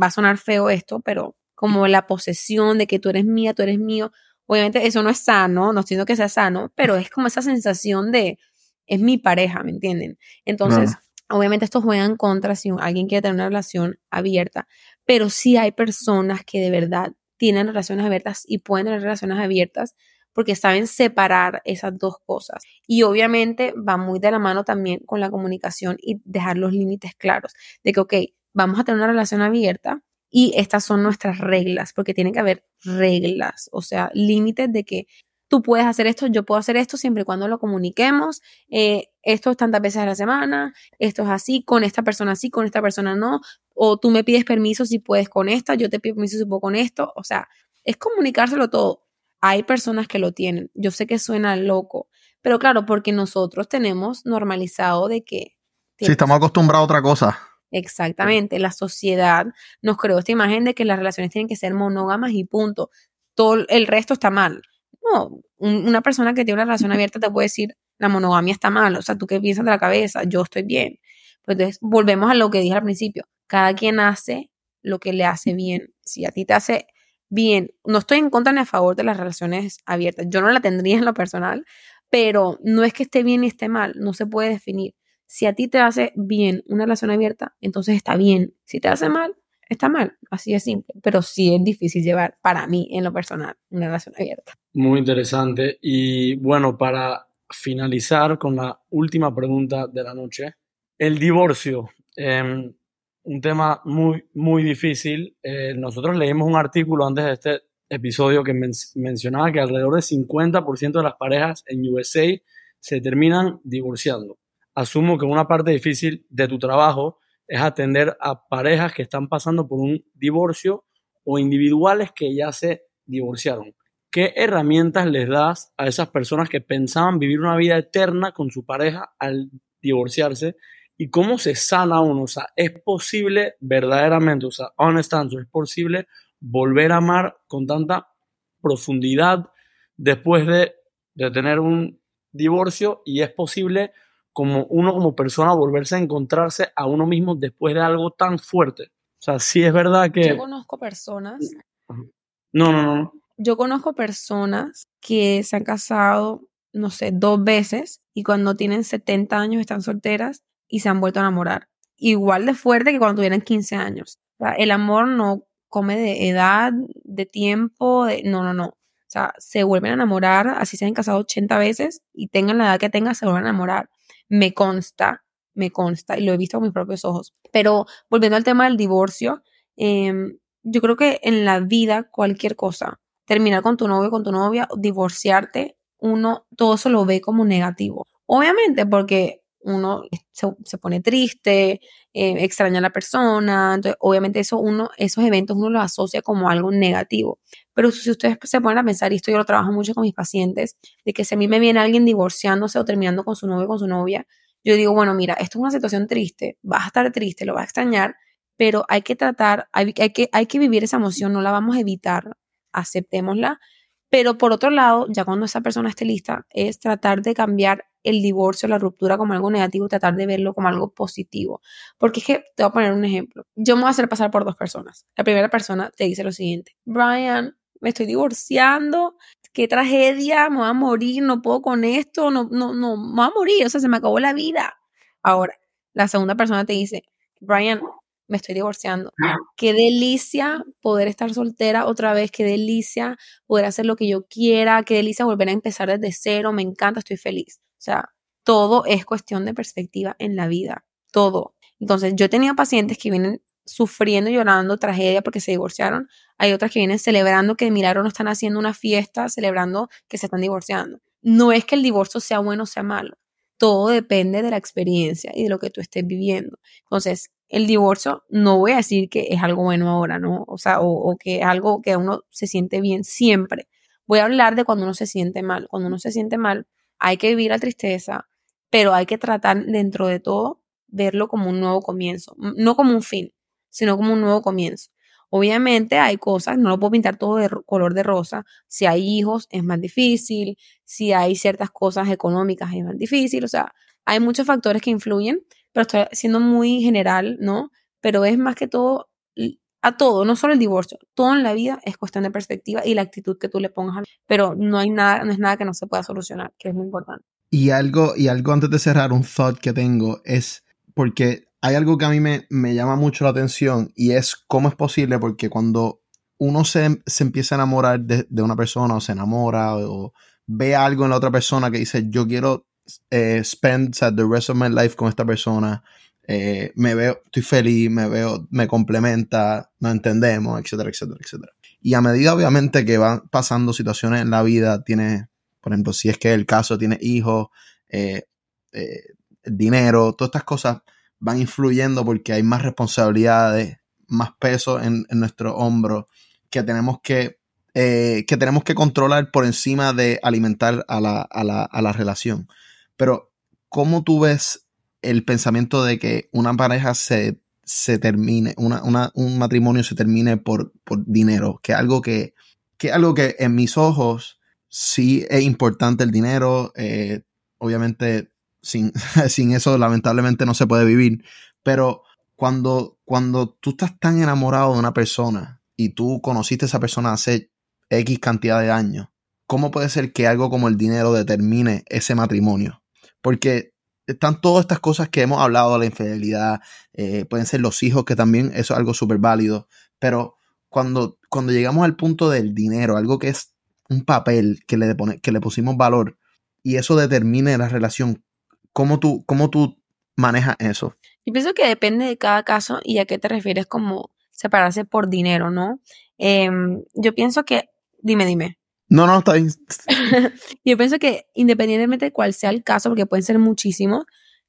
va a sonar feo esto, pero como la posesión de que tú eres mía, tú eres mío, Obviamente eso no es sano, no estoy diciendo que sea sano, pero es como esa sensación de, es mi pareja, ¿me entienden? Entonces, obviamente esto juega en contra si alguien quiere tener una relación abierta, pero sí hay personas que de verdad tienen relaciones abiertas y pueden tener relaciones abiertas porque saben separar esas dos cosas. Y obviamente va muy de la mano también con la comunicación y dejar los límites claros de que, ok, vamos a tener una relación abierta y estas son nuestras reglas, porque tiene que haber reglas, o sea, límites de que tú puedes hacer esto, yo puedo hacer esto siempre y cuando lo comuniquemos. Eh, esto es tantas veces a la semana, esto es así, con esta persona sí, con esta persona no. O tú me pides permiso si puedes con esta, yo te pido permiso si puedo con esto. O sea, es comunicárselo todo. Hay personas que lo tienen. Yo sé que suena loco, pero claro, porque nosotros tenemos normalizado de que... Sí, estamos acostumbrados a otra cosa. Exactamente, la sociedad nos creó esta imagen de que las relaciones tienen que ser monógamas y punto. Todo el resto está mal. No, una persona que tiene una relación abierta te puede decir, la monogamia está mal, o sea, tú qué piensas de la cabeza, yo estoy bien. Pues entonces, volvemos a lo que dije al principio, cada quien hace lo que le hace bien. Si a ti te hace bien, no estoy en contra ni a favor de las relaciones abiertas, yo no la tendría en lo personal, pero no es que esté bien ni esté mal, no se puede definir. Si a ti te hace bien una relación abierta, entonces está bien. Si te hace mal, está mal, así de simple, pero sí es difícil llevar para mí en lo personal una relación abierta. Muy interesante. Y bueno, para finalizar con la última pregunta de la noche, el divorcio. Em, un tema muy, muy difícil. Eh, nosotros leímos un artículo antes de este episodio que mencionaba que alrededor del 50% de las parejas en USA se terminan divorciando. Asumo que una parte difícil de tu trabajo es atender a parejas que están pasando por un divorcio o individuales que ya se divorciaron. ¿Qué herramientas les das a esas personas que pensaban vivir una vida eterna con su pareja al divorciarse? ¿Y cómo se sana uno? O sea, ¿es posible verdaderamente, o sea, honest answer, es posible volver a amar con tanta profundidad después de, de tener un divorcio? ¿Y es posible como uno como persona volverse a encontrarse a uno mismo después de algo tan fuerte. O sea, sí es verdad que... Yo conozco personas... No, no, no. Yo conozco personas que se han casado, no sé, dos veces y cuando tienen 70 años están solteras y se han vuelto a enamorar. Igual de fuerte que cuando tuvieran 15 años. O sea, el amor no come de edad, de tiempo, de... no, no, no. O sea, se vuelven a enamorar, así se han casado 80 veces y tengan la edad que tengan, se vuelven a enamorar me consta, me consta y lo he visto con mis propios ojos. Pero volviendo al tema del divorcio, em, yo creo que en la vida cualquier cosa, terminar con tu novio, con tu novia, divorciarte, uno todo eso lo ve como negativo. Obviamente porque uno se, pone triste, eh, extraña a la persona, entonces obviamente eso uno, esos eventos uno los asocia como algo negativo. Pero si ustedes se ponen a pensar, y esto yo lo trabajo mucho con mis pacientes, de que si a mí me viene alguien divorciándose o terminando con su novio o con su novia, yo digo, bueno, mira, esto es una situación triste, vas a estar triste, lo vas a extrañar, pero hay que tratar, hay, hay, que, hay que vivir esa emoción, no la vamos a evitar, aceptémosla. Pero por otro lado, ya cuando esa persona esté lista, es tratar de cambiar el divorcio, la ruptura como algo negativo, tratar de verlo como algo positivo. Porque es que, te voy a poner un ejemplo. Yo me voy a hacer pasar por dos personas. La primera persona te dice lo siguiente, Brian, me estoy divorciando, qué tragedia, me voy a morir, no puedo con esto, no, no, no, me voy a morir, o sea, se me acabó la vida. Ahora, la segunda persona te dice, Brian, me estoy divorciando. Qué delicia poder estar soltera otra vez, qué delicia poder hacer lo que yo quiera, qué delicia volver a empezar desde cero, me encanta, estoy feliz. Sea, todo es cuestión de perspectiva en la vida, todo. Entonces, yo he tenido pacientes que vienen sufriendo, llorando, tragedia porque se divorciaron. Hay otras que vienen celebrando que de milagro no están haciendo una fiesta, celebrando que se están divorciando. No es que el divorcio sea bueno o sea malo. Todo depende de la experiencia y de lo que tú estés viviendo. Entonces, el divorcio no voy a decir que es algo bueno ahora, ¿no? O sea, o, o que es algo que uno se siente bien siempre. Voy a hablar de cuando uno se siente mal. Cuando uno se siente mal, hay que vivir la tristeza, pero hay que tratar dentro de todo verlo como un nuevo comienzo, no como un fin, sino como un nuevo comienzo. Obviamente hay cosas, no lo puedo pintar todo de color de rosa. Si hay hijos es más difícil, si hay ciertas cosas económicas es más difícil, o sea, hay muchos factores que influyen, pero estoy siendo muy general, ¿no? Pero es más que todo a todo, no solo el divorcio, todo en la vida es cuestión de perspectiva y la actitud que tú le pongas, pero no hay nada, no es nada que no se pueda solucionar, que es muy importante. Y algo, y algo antes de cerrar, un thought que tengo es porque hay algo que a mí me, me llama mucho la atención y es cómo es posible, porque cuando uno se, se empieza a enamorar de, de, una persona o se enamora o, ve algo en la otra persona que dice, yo quiero eh, spend the rest of my life con esta persona, eh, me veo, estoy feliz, me veo, me complementa, nos entendemos, etcétera, etcétera, etcétera. Y a medida, obviamente, que van pasando situaciones en la vida, tiene, por ejemplo, si es que el caso tiene hijos, eh, eh, dinero, todas estas cosas van influyendo porque hay más responsabilidades, más peso en, nuestro hombro que tenemos que, que tenemos que controlar por encima de alimentar a la, a la, a la relación. Pero, ¿cómo tú ves el pensamiento de que una pareja se, se termine, un matrimonio se termine por, por dinero? Que algo que, que algo que en mis ojos sí es importante el dinero. Eh, obviamente, sin, sin eso, lamentablemente, no se puede vivir. Pero cuando, cuando tú estás tan enamorado de una persona y tú conociste a esa persona hace X cantidad de años, ¿cómo puede ser que algo como el dinero determine ese matrimonio? Porque están todas estas cosas que hemos hablado, la infidelidad, eh, pueden ser los hijos, que también eso es algo súper válido, pero cuando, cuando llegamos al punto del dinero, algo que es un papel que le, que le pusimos valor y eso determine la relación, ¿cómo tú, cómo tú manejas eso? Yo pienso que depende de cada caso y a qué te refieres como separarse por dinero, ¿no? Eh, yo pienso que, dime, dime. No, no, está bien. yo pienso que independientemente de cuál sea el caso, porque pueden ser muchísimos,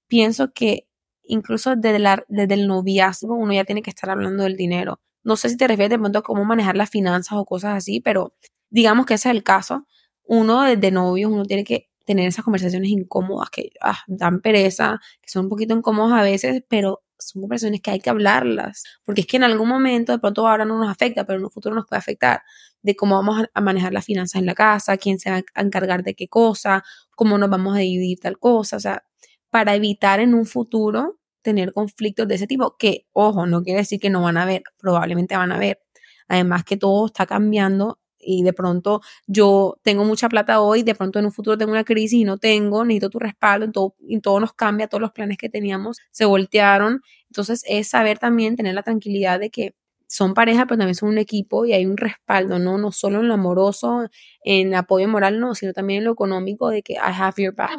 pienso que incluso desde, la, desde el noviazgo uno ya tiene que estar hablando del dinero. No sé si te refieres de pronto a cómo manejar las finanzas o cosas así, pero digamos que ese es el caso. Uno desde novios, uno tiene que tener esas conversaciones incómodas que ah, dan pereza, que son un poquito incómodas a veces, pero son conversaciones que hay que hablarlas, porque es que en algún momento, de pronto ahora no nos afecta, pero en un futuro nos puede afectar, de cómo vamos a manejar las finanzas en la casa, quién se va a encargar de qué cosa, cómo nos vamos a dividir tal cosa, o sea, para evitar en un futuro tener conflictos de ese tipo, que, ojo, no quiere decir que no van a haber, probablemente van a haber. Además que todo está cambiando y de pronto yo tengo mucha plata hoy, de pronto en un futuro tengo una crisis y no tengo, necesito tu respaldo, todo, y todo nos cambia, todos los planes que teníamos se voltearon. Entonces es saber también tener la tranquilidad de que son pareja, pero también son un equipo y hay un respaldo, ¿no? No solo en lo amoroso, en apoyo moral, no, sino también en lo económico de que I have your back.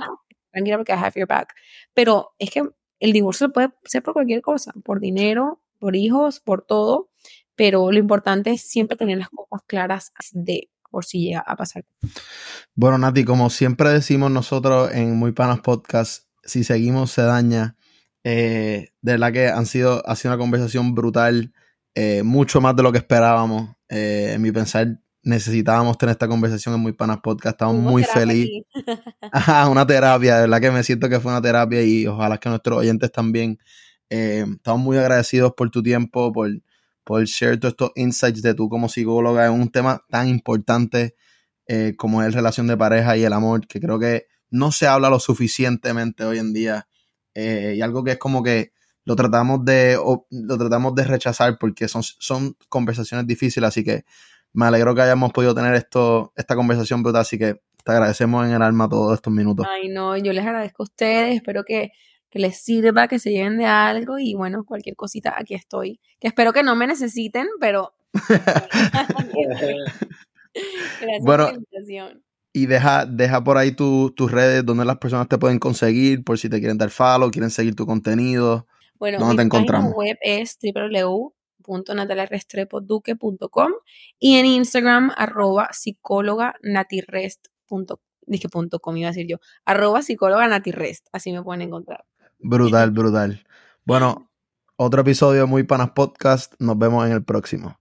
Tranquila porque I have your back. Pero es que el divorcio puede ser por cualquier cosa, por dinero, por hijos, por todo, pero lo importante es siempre tener las cosas claras de por si llega a pasar. Bueno, Nati, como siempre decimos nosotros en Muy Panas Podcast, si seguimos se daña. Eh, de verdad que han sido, ha sido una conversación brutal, eh, mucho más de lo que esperábamos. Eh, en mi pensar, necesitábamos tener esta conversación en Muy Panas Podcast. Estamos muy felices. una terapia, de verdad que me siento que fue una terapia y ojalá que nuestros oyentes también. estamos muy agradecidos por tu tiempo, por por share todos estos insights de tú como psicóloga en un tema tan importante eh, como es relación de pareja y el amor, que creo que no se habla lo suficientemente hoy en día. Eh, y algo que es como que lo tratamos de, lo tratamos de rechazar porque son, son conversaciones difíciles, así que me alegro que hayamos podido tener esto, esta conversación brutal, así que te agradecemos en el alma todos estos minutos. Ay, no, yo les agradezco a ustedes, espero que que les sirva, que se lleven de algo y bueno, cualquier cosita, aquí estoy. Que espero que no me necesiten, pero... Gracias bueno, por la invitación. Y deja, deja por ahí tus redes donde las personas te pueden conseguir, por si te quieren dar follow, quieren seguir tu contenido. Bueno, ¿dónde te encontramos? web es www.nataliarestrepoduque.com y en Instagram arroba psicóloga Dije punto com, iba a decir yo. Arroba psicóloga natirest. Así me pueden encontrar. Brutal, brutal. Bueno, otro episodio de Muy Panas Podcast. Nos vemos en el próximo.